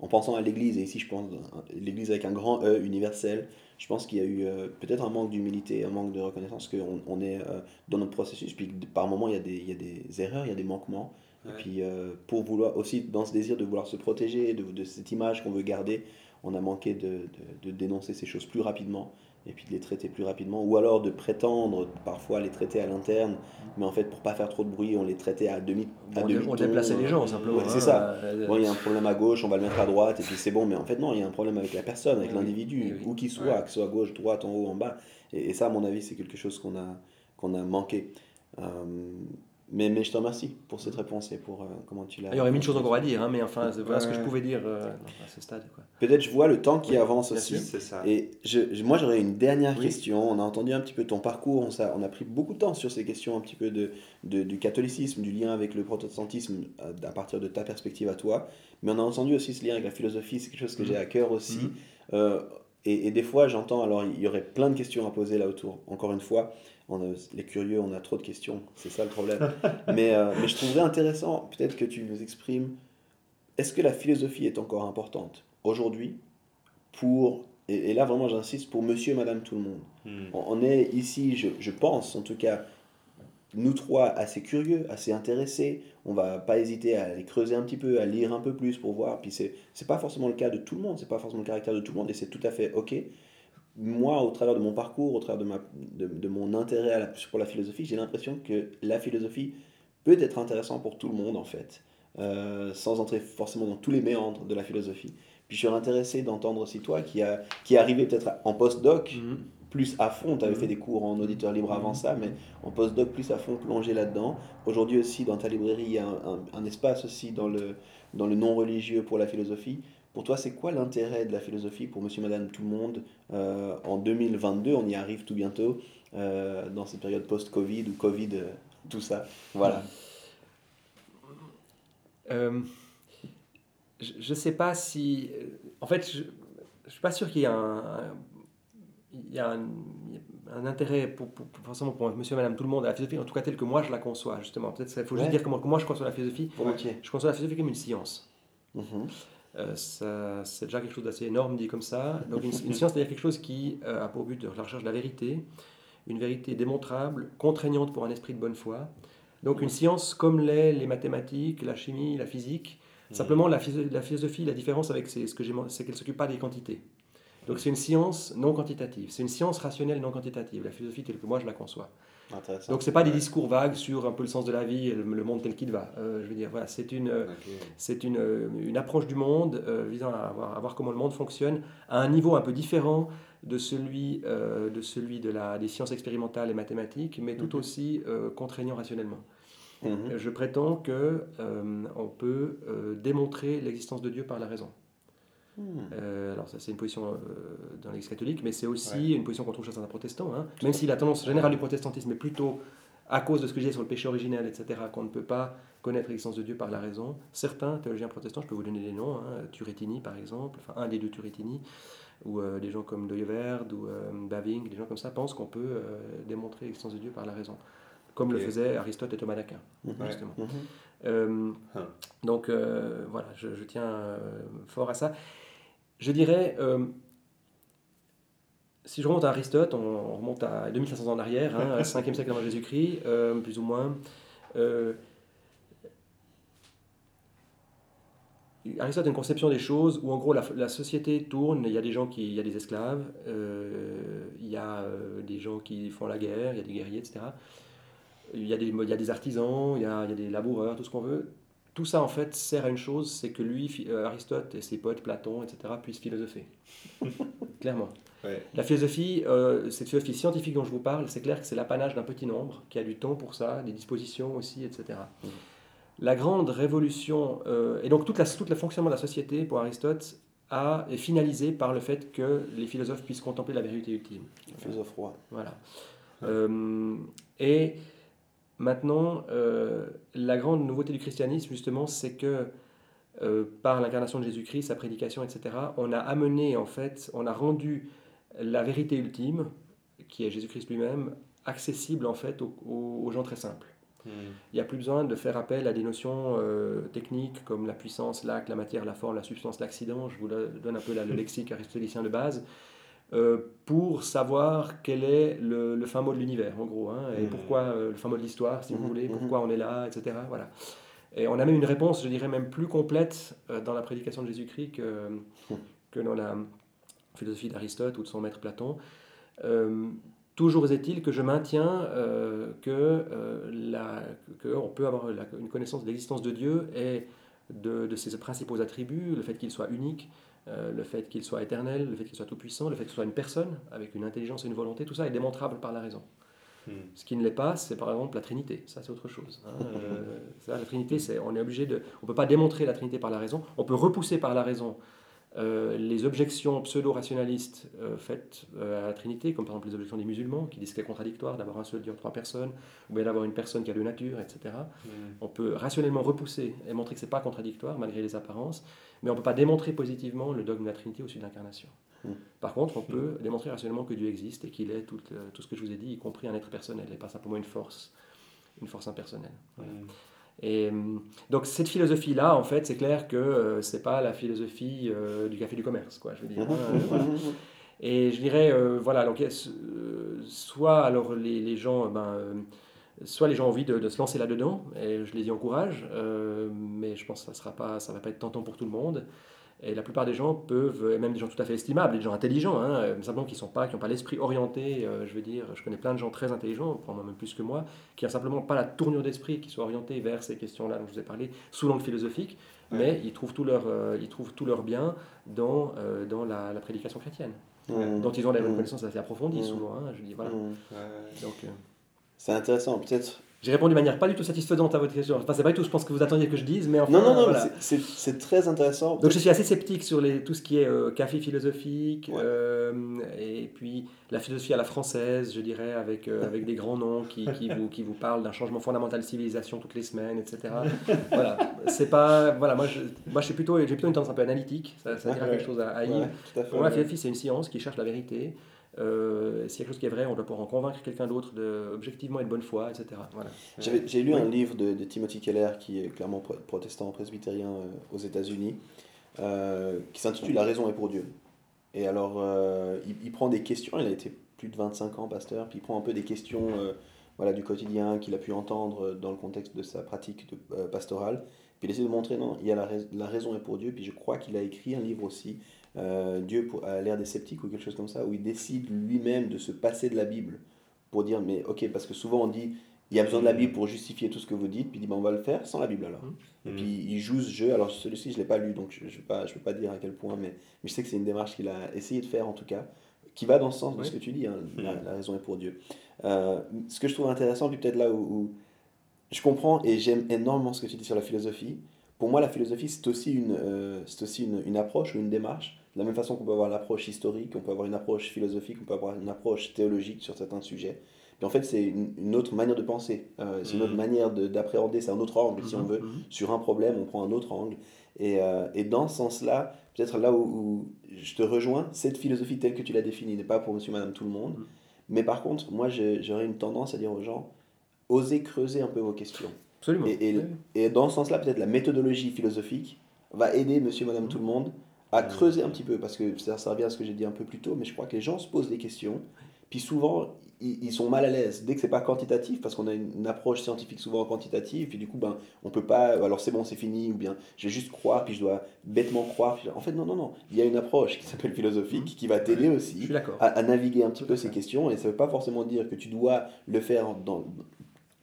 en pensant à l'Église, et ici je pense à l'Église avec un grand E universel, je pense qu'il y a eu euh, peut-être un manque d'humilité, un manque de reconnaissance, qu'on on est euh, dans notre processus, puis par moments il y, a des, il y a des erreurs, il y a des manquements, Ouais. et puis euh, pour vouloir aussi, dans ce désir de vouloir se protéger de, de cette image qu'on veut garder, on a manqué de, de- de dénoncer ces choses plus rapidement, et puis de les traiter plus rapidement, ou alors de prétendre parfois les traiter à l'interne, mais en fait pour pas faire trop de bruit, on les traitait à demi à on, dé- on déplaçait les gens simplement. Ouais, c'est hein, ça. euh, Bon, il y a un problème à gauche, on va le mettre à droite, et puis c'est bon, mais en fait, non, il y a un problème avec la personne, avec Oui, l'individu, oui. où qu'il soit, Ouais. que ce soit à gauche, droite, en haut, en bas. Et, et ça, à mon avis, c'est quelque chose qu'on a, qu'on a manqué. Euh, mais, mais je te remercie pour cette réponse et pour euh, comment tu l'as. il y aurait mille choses encore à dire, hein, mais enfin, voilà ce que je pouvais dire euh, à ce stade. Peut-être je vois le temps qui avance aussi. sûr. C'est ça. Et je, moi, j'aurais une dernière Oui. question. On a entendu un petit peu ton parcours, on, a pris beaucoup de temps sur ces questions un petit peu de, de- du catholicisme, du lien avec le protestantisme euh, à, partir de ta perspective à toi. Mais on a entendu aussi ce lien avec la philosophie, c'est quelque chose que j'ai à cœur aussi. Euh, et, et des fois, j'entends, alors il y aurait plein de questions à poser là autour. Encore une fois, on a- les curieux, on a trop de questions, c'est ça le problème. mais, euh, mais je trouverais intéressant, peut-être que tu nous exprimes, est-ce que la philosophie est encore importante aujourd'hui pour, et, et là vraiment j'insiste, pour monsieur et madame tout le monde Hmm. on, on est ici, je, je pense en tout cas, nous trois assez curieux, assez intéressés. On va pas hésiter à aller creuser un petit peu, à lire un peu plus pour voir. Puis c'est c'est pas forcément le cas de tout le monde, c'est pas forcément le caractère de tout le monde et c'est tout à fait ok. Moi, au travers de mon parcours, au travers de, ma, de, de mon intérêt à la- pour la philosophie, j'ai l'impression que la philosophie peut être intéressant pour tout le monde en fait, Euh, sans entrer forcément dans tous les méandres de la philosophie. Puis je suis intéressé d'entendre aussi toi qui, a, qui est arrivé peut-être en postdoc, Mhm. plus à fond, tu avais Mhm. fait des cours en auditeur libre avant Mhm. ça, mais en postdoc plus à fond plongé là-dedans. Aujourd'hui aussi dans ta librairie, il y a un, un- un espace aussi dans le, dans le non-religieux pour la philosophie. Pour toi, c'est quoi l'intérêt de la philosophie pour monsieur, madame, tout le monde euh, en 2022 On y arrive tout bientôt, euh, dans cette période post-Covid ou Covid, euh, tout ça. Voilà. Je ne sais pas si. En fait, je ne suis pas sûr qu'il y ait un, un- il y a un, il y a un intérêt pour, pour- pour- forcément pour monsieur et madame tout le monde à la philosophie, en tout cas tel que moi je la conçois, justement. Peut-être il faut juste dire comment, comment je conçois la philosophie. Volontiers. Je conçois la philosophie comme une science. Ça- c'est déjà quelque chose d'assez énorme dit comme ça. Donc une, une science, c'est-à-dire quelque chose qui euh, a pour but de la recherche de la vérité, une vérité démontrable, contraignante pour un esprit de bonne foi. Donc une science comme l'est les mathématiques, la chimie, la physique. Simplement la, philosophie, la différence avec ce que j'ai, c'est qu'elle s'occupe pas des quantités. Donc c'est une science non quantitative, c'est une science rationnelle non quantitative. La philosophie telle que moi je la conçois. Donc c'est pas des discours vagues sur un peu le sens de la vie, et le, le monde tel qu'il va. Euh, je veux dire voilà, c'est une euh, c'est une, euh, une approche du monde euh, visant à voir, à voir comment le monde fonctionne à un niveau un peu différent de celui, euh, de, celui de la, des sciences expérimentales et mathématiques, mais tout Mhm. aussi contraignant rationnellement. Mhm. Je prétends que on peut démontrer l'existence de Dieu par la raison. Hmm. Euh, alors ça c'est une position euh, dans l'Église catholique, mais c'est aussi Ouais. une position qu'on trouve chez certains protestants. hein. Même si la tendance générale du protestantisme est plutôt à cause de ce que je disais sur le péché originel, etc., qu'on ne peut pas connaître l'existence de Dieu par la raison. Certains théologiens protestants, je peux vous donner des noms, hein, Turrettini par exemple, enfin un des deux Turrettini, ou euh, des gens comme Doyeverd ou Baving, des gens comme ça pensent qu'on peut démontrer l'existence de Dieu par la raison, comme le faisaient Aristote et Thomas d'Aquin, Mhm. justement. Mhm. Euh, Hein. donc euh, voilà, je, je tiens euh, fort à ça. Je dirais, euh, si je remonte à Aristote, on, on remonte à 2500 ans en arrière, hein, 5e siècle avant Jésus-Christ, euh, plus ou moins. euh, Aristote a une conception des choses où en gros la, la société tourne, il y a des gens qui, il y a des esclaves, il y a des gens qui font la guerre, il y a des guerriers, etc. Il y a des, il y a des artisans, il y a, il y a des laboureurs, tout ce qu'on veut. Tout ça en fait sert à une chose, c'est que lui, euh, Aristote et ses potes, Platon, etc., puissent philosopher. *laughs* Clairement. Ouais. La philosophie, euh, cette philosophie scientifique dont je vous parle, c'est clair que c'est l'apanage d'un petit nombre qui a du temps pour ça, des dispositions aussi, etc. Mhm. La grande révolution, euh, et donc toute la, tout le fonctionnement de la société pour Aristote a, est finalisé par le fait que les philosophes puissent contempler la vérité ultime. Philosophe roi. Voilà. Euh, et maintenant, euh, la grande nouveauté du christianisme, justement, c'est que euh, par l'incarnation de Jésus-Christ, sa prédication, etc., on a amené, en fait, on a rendu la vérité ultime, qui est Jésus-Christ lui-même, accessible, en fait, aux, gens très simples. Hmm. Il n'y a plus besoin de faire appel à des notions euh, techniques comme la puissance, l'acte, la matière, la forme, la substance, l'accident. Je vous donne un peu le lexique aristotélicien de base. Euh, pour savoir quel est le, le fin mot de l'univers, en gros, hein, et Mhm. pourquoi euh, le fin mot de l'histoire, si vous Mhm, voulez, mhm. pourquoi on est là, etc. Voilà. Et on a même une réponse, je dirais même plus complète euh, dans la prédication de Jésus-Christ que, que dans la philosophie d'Aristote ou de son maître Platon. Euh, toujours est-il que je maintiens euh, que, euh, la- que on peut avoir la- une connaissance de l'existence de Dieu et de, de ses principaux attributs, le fait qu'il soit unique, euh, le fait qu'il soit éternel, le fait qu'il soit tout-puissant, le fait qu'il soit une personne avec une intelligence et une volonté, tout ça est démontrable par la raison. Hmm. Ce qui ne l'est pas, c'est par exemple la Trinité. Ça, c'est autre chose. hein. *laughs* Euh, ça, la Trinité, c'est, on est obligé de, on peut pas démontrer la Trinité par la raison. On peut repousser par la raison euh, les objections pseudo-rationalistes euh, faites à la Trinité, comme par exemple les objections des musulmans qui disent qu'il est contradictoire d'avoir un seul Dieu en trois personnes, ou bien d'avoir une personne qui a deux natures, etc. Hmm. On peut rationnellement repousser et montrer que c'est pas contradictoire malgré les apparences, mais on peut pas démontrer positivement le dogme de la Trinité au-dessus de l'incarnation. Mm. Par contre, on peut démontrer rationnellement que Dieu existe et qu'il est tout, euh, tout ce que je vous ai dit, y compris un être personnel, et pas simplement une force, une force impersonnelle. Voilà. Hmm. Et hum, donc cette philosophie-là, en fait, c'est clair que euh, c'est pas la philosophie euh, du café du commerce, quoi. Je veux dire. hein, euh, voilà. *laughs* Et je dirais, euh, voilà, donc, euh, soit alors les, les gens, ben, euh, soit les gens ont envie de, de se lancer là-dedans, et je les y encourage, euh, mais je pense que ça sera pas, ça va pas être tentant pour tout le monde. Et la plupart des gens peuvent, et même des gens tout à fait estimables, des gens intelligents, hein, euh, simplement qui sont pas, qui n'ont pas l'esprit orienté. euh, je veux dire, je connais plein de gens très intelligents, probablement même plus que moi, qui n'ont simplement pas la tournure d'esprit qui soit orientée vers ces questions-là dont je vous ai parlé, sous l'angle philosophique, mais ils trouvent tout leur, euh, ils trouvent tout leur bien dans, euh, dans la, la prédication chrétienne, Mm. dont ils ont des Mm. connaissances assez approfondies Mm. souvent. hein, je dis, voilà. Mm. Ouais. Donc, euh, C'est intéressant, peut-être. j'ai répondu de manière pas du tout satisfaisante à votre question. Enfin, c'est pas du tout ce que je pense que vous attendiez que je dise, mais enfin, Non, non, non, voilà. c'est- très intéressant. Donc je suis assez sceptique sur les, tout ce qui est euh, café philosophique, Ouais. euh, et puis la philosophie à la française, je dirais, avec, euh, avec des grands noms qui, qui, *laughs* vous, qui vous parlent d'un changement fondamental de civilisation toutes les semaines, etc. voilà, c'est pas... Voilà, moi je, moi, je suis plutôt... J'ai plutôt une tendance un peu analytique, ça, ça dira Ouais. quelque chose à, à Yves. Pour moi, la philosophie, c'est une science qui cherche la vérité. Euh, S'il y a quelque chose qui est vrai, on doit pouvoir en convaincre quelqu'un d'autre de, objectivement et de bonne foi, etc. Voilà. J'ai lu un livre de, de Timothy Keller, qui est clairement pro- protestant presbytérien euh, aux États-Unis, euh, qui s'intitule La raison est pour Dieu. Et alors, euh, il, il prend des questions, il a été plus de 25 ans pasteur, puis il prend un peu des questions euh, voilà, du quotidien qu'il a pu entendre dans le contexte de sa pratique de, euh, pastorale. Puis il essaie de montrer, non, il y a la, rais- la raison est pour Dieu. Puis je crois qu'il a écrit un livre aussi, euh, Dieu à l'ère des sceptiques ou quelque chose comme ça, où il décide lui-même de se passer de la Bible pour dire, mais ok, parce que souvent on dit, il y a besoin de la Bible pour justifier tout ce que vous dites, puis il dit, ben, on va le faire sans la Bible alors. Et Mm. puis il joue ce jeu, alors celui-ci je ne l'ai pas lu, donc je ne je je vais pas dire à quel point, mais, mais je sais que c'est une démarche qu'il a essayé de faire en tout cas, qui va dans le sens de ce que tu dis, hein, la, Mm. la raison est pour Dieu. Euh, ce que je trouve intéressant, puis peut-être là où, où je comprends et j'aime énormément ce que tu dis sur la philosophie, pour moi la philosophie c'est aussi, une, euh, c'est aussi une, une approche ou une démarche, de la même façon qu'on peut avoir l'approche historique, on peut avoir une approche philosophique, on peut avoir une approche théologique sur certains sujets. Puis en fait, c'est une, une autre manière de penser, euh, c'est une autre Mhm. manière de- d'appréhender, c'est un autre angle, si on veut Mhm. sur un problème, on prend un autre angle. Et, euh, et dans ce sens-là, peut-être là où, où je te rejoins, cette philosophie telle que tu l'as définie n'est pas pour monsieur, madame, tout le monde. Mm. Mais par contre, moi, j'aurais une tendance à dire aux gens, osez creuser un peu vos questions. Absolument. Et, et- Oui. et dans ce sens-là, peut-être la méthodologie philosophique va aider monsieur, madame, tout le monde à Mm. creuser un petit peu. Parce que ça, ça revient à ce que j'ai dit un peu plus tôt, mais je crois que les gens se posent des questions. Puis souvent, ils, ils sont mal à l'aise. Dès que c'est pas quantitatif, parce qu'on a une, une approche scientifique souvent quantitative, puis du coup, ben, on peut pas, alors c'est bon, c'est fini, ou bien je vais juste croire, puis je dois bêtement croire. puis- en fait, non, non, non. Il y a une approche qui s'appelle philosophique, qui va t'aider aussi à, à naviguer un petit peu ces questions. Et ça veut pas forcément dire que tu dois le faire dans,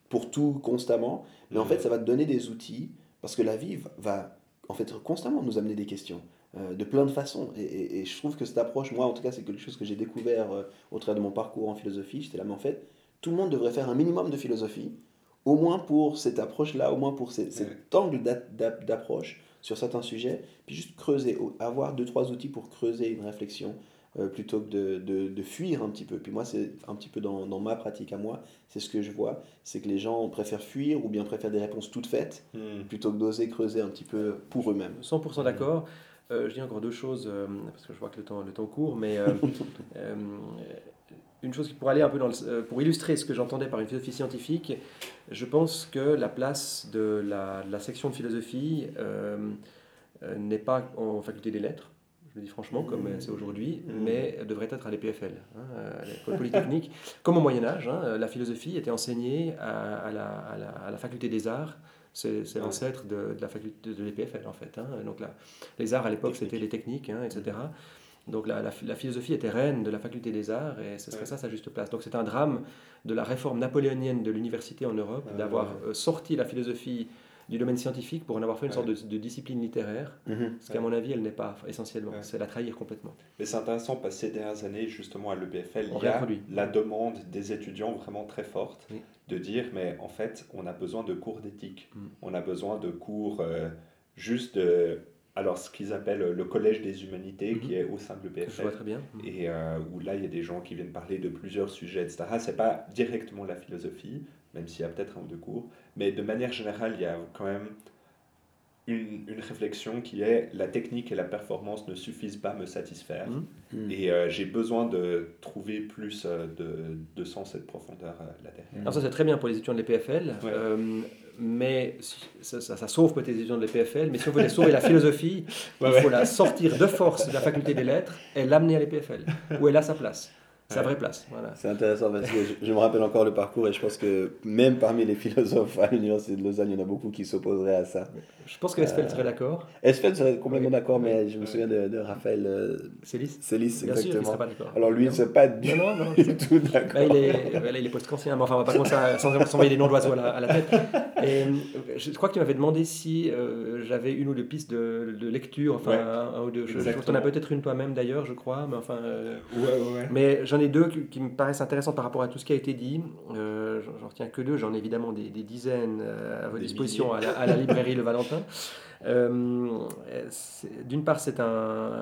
pour tout constamment, mais en Mhm. fait, ça va te donner des outils, parce que la vie va, va, en fait constamment nous amener des questions. Euh, de plein de façons. Et, et- et je trouve que cette approche, moi en tout cas, c'est quelque chose que j'ai découvert euh, au travers de mon parcours en philosophie. J'étais là, mais en fait, tout le monde devrait faire un minimum de philosophie, au moins pour cette approche-là, au moins pour ces- cet angle d'a- d'a- d'approche sur certains sujets, puis juste creuser, avoir deux, trois outils pour creuser une réflexion euh, plutôt que de, de- de fuir un petit peu. Puis moi, c'est un petit peu dans, dans ma pratique à moi, c'est ce que je vois, c'est que les gens préfèrent fuir ou bien préfèrent des réponses toutes faites Mm. plutôt que d'oser creuser un petit peu pour eux-mêmes. 100% d'accord. Euh, je dis encore deux choses, euh, parce que je vois que le temps, le temps court, mais euh, *laughs* une chose qui pourrait aller un peu dans le, pour illustrer ce que j'entendais par une philosophie scientifique, je pense que la place de la, de la section de philosophie n'est pas en faculté des lettres, je le dis franchement, comme euh, c'est aujourd'hui, Mhm. mais devrait être à l'EPFL, hein, à l'école polytechnique. Comme au Moyen Âge, hein, la philosophie était enseignée à, à la, à la- à la faculté des arts. C'est l'ancêtre de, de la faculté de l'EPFL en fait. hein. Donc la, les arts à l'époque c'était les techniques, hein, etc. Donc la, la, la philosophie était reine de la faculté des arts et ce serait Ouais. ça sa juste place. Donc c'est un drame de la réforme napoléonienne de l'université en Europe Ouais, d'avoir ouais. euh, sorti la philosophie du domaine scientifique pour en avoir fait une Ouais. sorte de, de discipline littéraire, Mhm. ce qu'à Ouais. mon avis elle n'est pas essentiellement. Ouais. C'est la trahir complètement. Mais c'est intéressant parce que ces dernières années, justement à l'EPFL, On il y a la demande des étudiants vraiment très forte Oui. de dire mais en fait, on a besoin de cours d'éthique. Mm. On a besoin de cours euh, juste de. Alors, ce qu'ils appellent le collège des humanités Mhm. qui est au sein de Je vois l'EPFL. très bien. Et euh, où là, il y a des gens qui viennent parler de plusieurs sujets, etc. C'est pas directement la philosophie, même s'il y a peut-être un ou deux cours, mais de manière générale, il y a quand même une, une réflexion qui est la technique et la performance ne suffisent pas à me satisfaire. Mhm. Mhm. Et euh, j'ai besoin de trouver plus euh, de, de sens et de profondeur euh, là derrière. Alors ça c'est très bien pour les étudiants de l'EPFL, Ouais. euh, mais ça, ça- ça sauve peut-être les étudiants de l'EPFL, mais si on veut les sauver la philosophie, *laughs* Ouais, il ouais. faut la sortir de force de la faculté des lettres et l'amener à l'EPFL, où elle a sa place. Sa vraie place. Voilà. C'est intéressant parce que je, je me rappelle encore le parcours et je pense que même parmi les philosophes à l'Université de Lausanne, il y en a beaucoup qui s'opposeraient à ça. Je pense que Esfeld serait d'accord. Esfeld serait complètement Oui. d'accord, mais je me souviens de, de Raphaël euh, Célis Célis, sûr, exactement. pas. Alors lui, il ne serait pas du, Non, non, non. *laughs* du tout d'accord. Bah, il est, il est post-kantien, mais enfin, on va pas commencer à s'en- s'envoyer des noms d'oiseaux à, la- à la tête. Et, euh, je crois que tu m'avais demandé si euh, j'avais une ou deux pistes de, de lecture, enfin, Ouais, un, un ou deux. Je, je pense qu'on a peut-être une toi-même d'ailleurs, je crois, mais enfin. euh, ouais. mais j'en ai deux qui, qui me paraissent intéressantes par rapport à tout ce qui a été dit. Euh, j'en- retiens que deux, j'en ai évidemment des, des dizaines euh, à votre Des disposition à la, à la librairie Le Valentin. *laughs* Euh, D'une part, c'est un,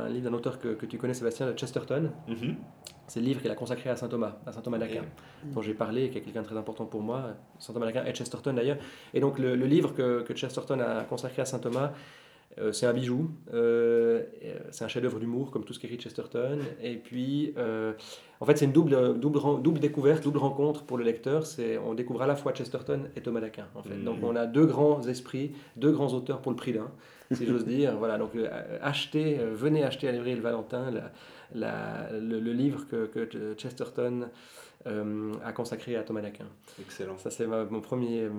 un livre d'un auteur que, que tu connais, Sébastien, de Chesterton. Mhm. C'est le livre qu'il a consacré à saint Thomas, à saint Thomas d'Aquin, Ok. dont j'ai parlé, qui est quelqu'un de très important pour moi, saint Thomas d'Aquin et Chesterton d'ailleurs. Et donc le, le livre que, que Chesterton a consacré à saint Thomas, euh, c'est un bijou, euh, euh, c'est un chef-d'œuvre d'humour comme tout ce qu'écrit Chesterton. Et puis, euh, en fait, c'est une double, double, double découverte, double rencontre pour le lecteur. C'est, on découvre à la fois Chesterton et Thomas d'Aquin. En fait. Mhm. Donc on a deux grands esprits, deux grands auteurs pour le prix d'un, si j'ose dire. Voilà, donc achetez, venez acheter à librairie Le Valentin la- la- le, le livre que, que Chesterton euh, a consacré à Thomas d'Aquin. Excellent. Ça, c'est ma, mon premier euh,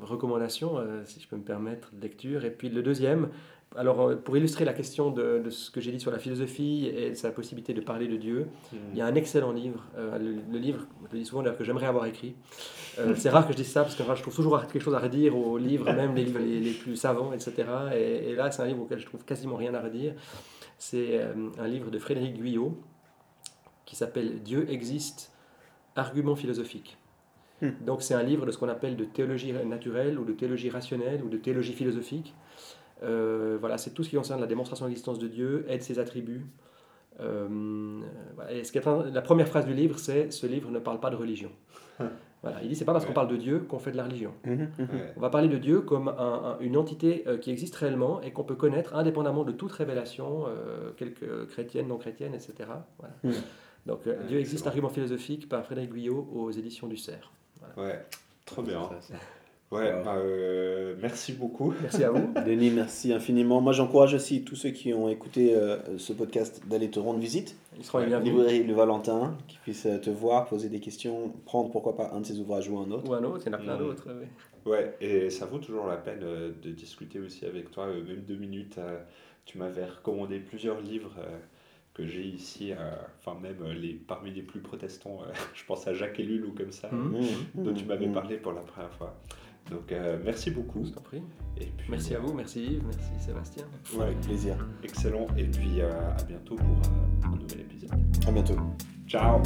recommandation, euh, si je peux me permettre, de lecture. Et puis le deuxième, alors euh, pour illustrer la question de, de ce que j'ai dit sur la philosophie et sa possibilité de parler de Dieu, il y a un excellent livre, euh, le, le livre, je le dis souvent d'ailleurs, que j'aimerais avoir écrit. Euh, *laughs* c'est rare que je dise ça parce que je trouve toujours quelque chose à redire aux livres, même les livres les, les plus savants, etc. Et, et là, c'est un livre auquel je trouve quasiment rien à redire. C'est euh, un livre de Frédéric Guyot qui s'appelle Dieu existe, argument philosophique. Hmm. Donc c'est un livre de ce qu'on appelle de théologie naturelle ou de théologie rationnelle ou de théologie philosophique. Euh, voilà, c'est tout ce qui concerne la démonstration de l'existence de Dieu et de ses attributs. Euh, voilà. Et ce qui est un- la première phrase du livre, c'est ce livre ne parle pas de religion. *laughs* Voilà, il dit c'est pas parce qu'on parle de Dieu qu'on fait de la religion. Mhm, mhm. Ouais. On va parler de Dieu comme un- un- une entité euh, qui existe réellement et qu'on peut connaître indépendamment de toute révélation, euh, quelque chrétienne, non chrétienne, etc. Voilà. Donc euh, Ouais, Dieu existe, argument philosophique par Frédéric Guyot aux éditions du Cerf. Ouais, trop bien. Ça, ça. Ouais, bah, euh, merci beaucoup. Merci à vous. *laughs* Denis, merci infiniment. Moi, j'encourage aussi tous ceux qui ont écouté euh, ce podcast d'aller te rendre visite. Ils seront bienvenus. Librairie Le Valentin, qui puissent euh, te voir, poser des questions, prendre pourquoi pas un de ses ouvrages ou un autre. Ou un autre, il y en a plein d'autres. Ouais, et ça vaut toujours la peine euh, de discuter aussi avec toi, même deux minutes. tu m'avais recommandé plusieurs livres que j'ai ici, euh, enfin même les, parmi les plus protestants, euh, *laughs* je pense à Jacques Ellul ou comme ça. Mhm, dont tu m'avais mhm. parlé pour la première fois. Donc euh, merci beaucoup. Je t'en prie. Et puis, Merci à vous, merci Yves, merci Sébastien. Ouais, Avec plaisir. excellent. Et puis euh, à bientôt pour euh, un nouvel épisode. À bientôt. Ciao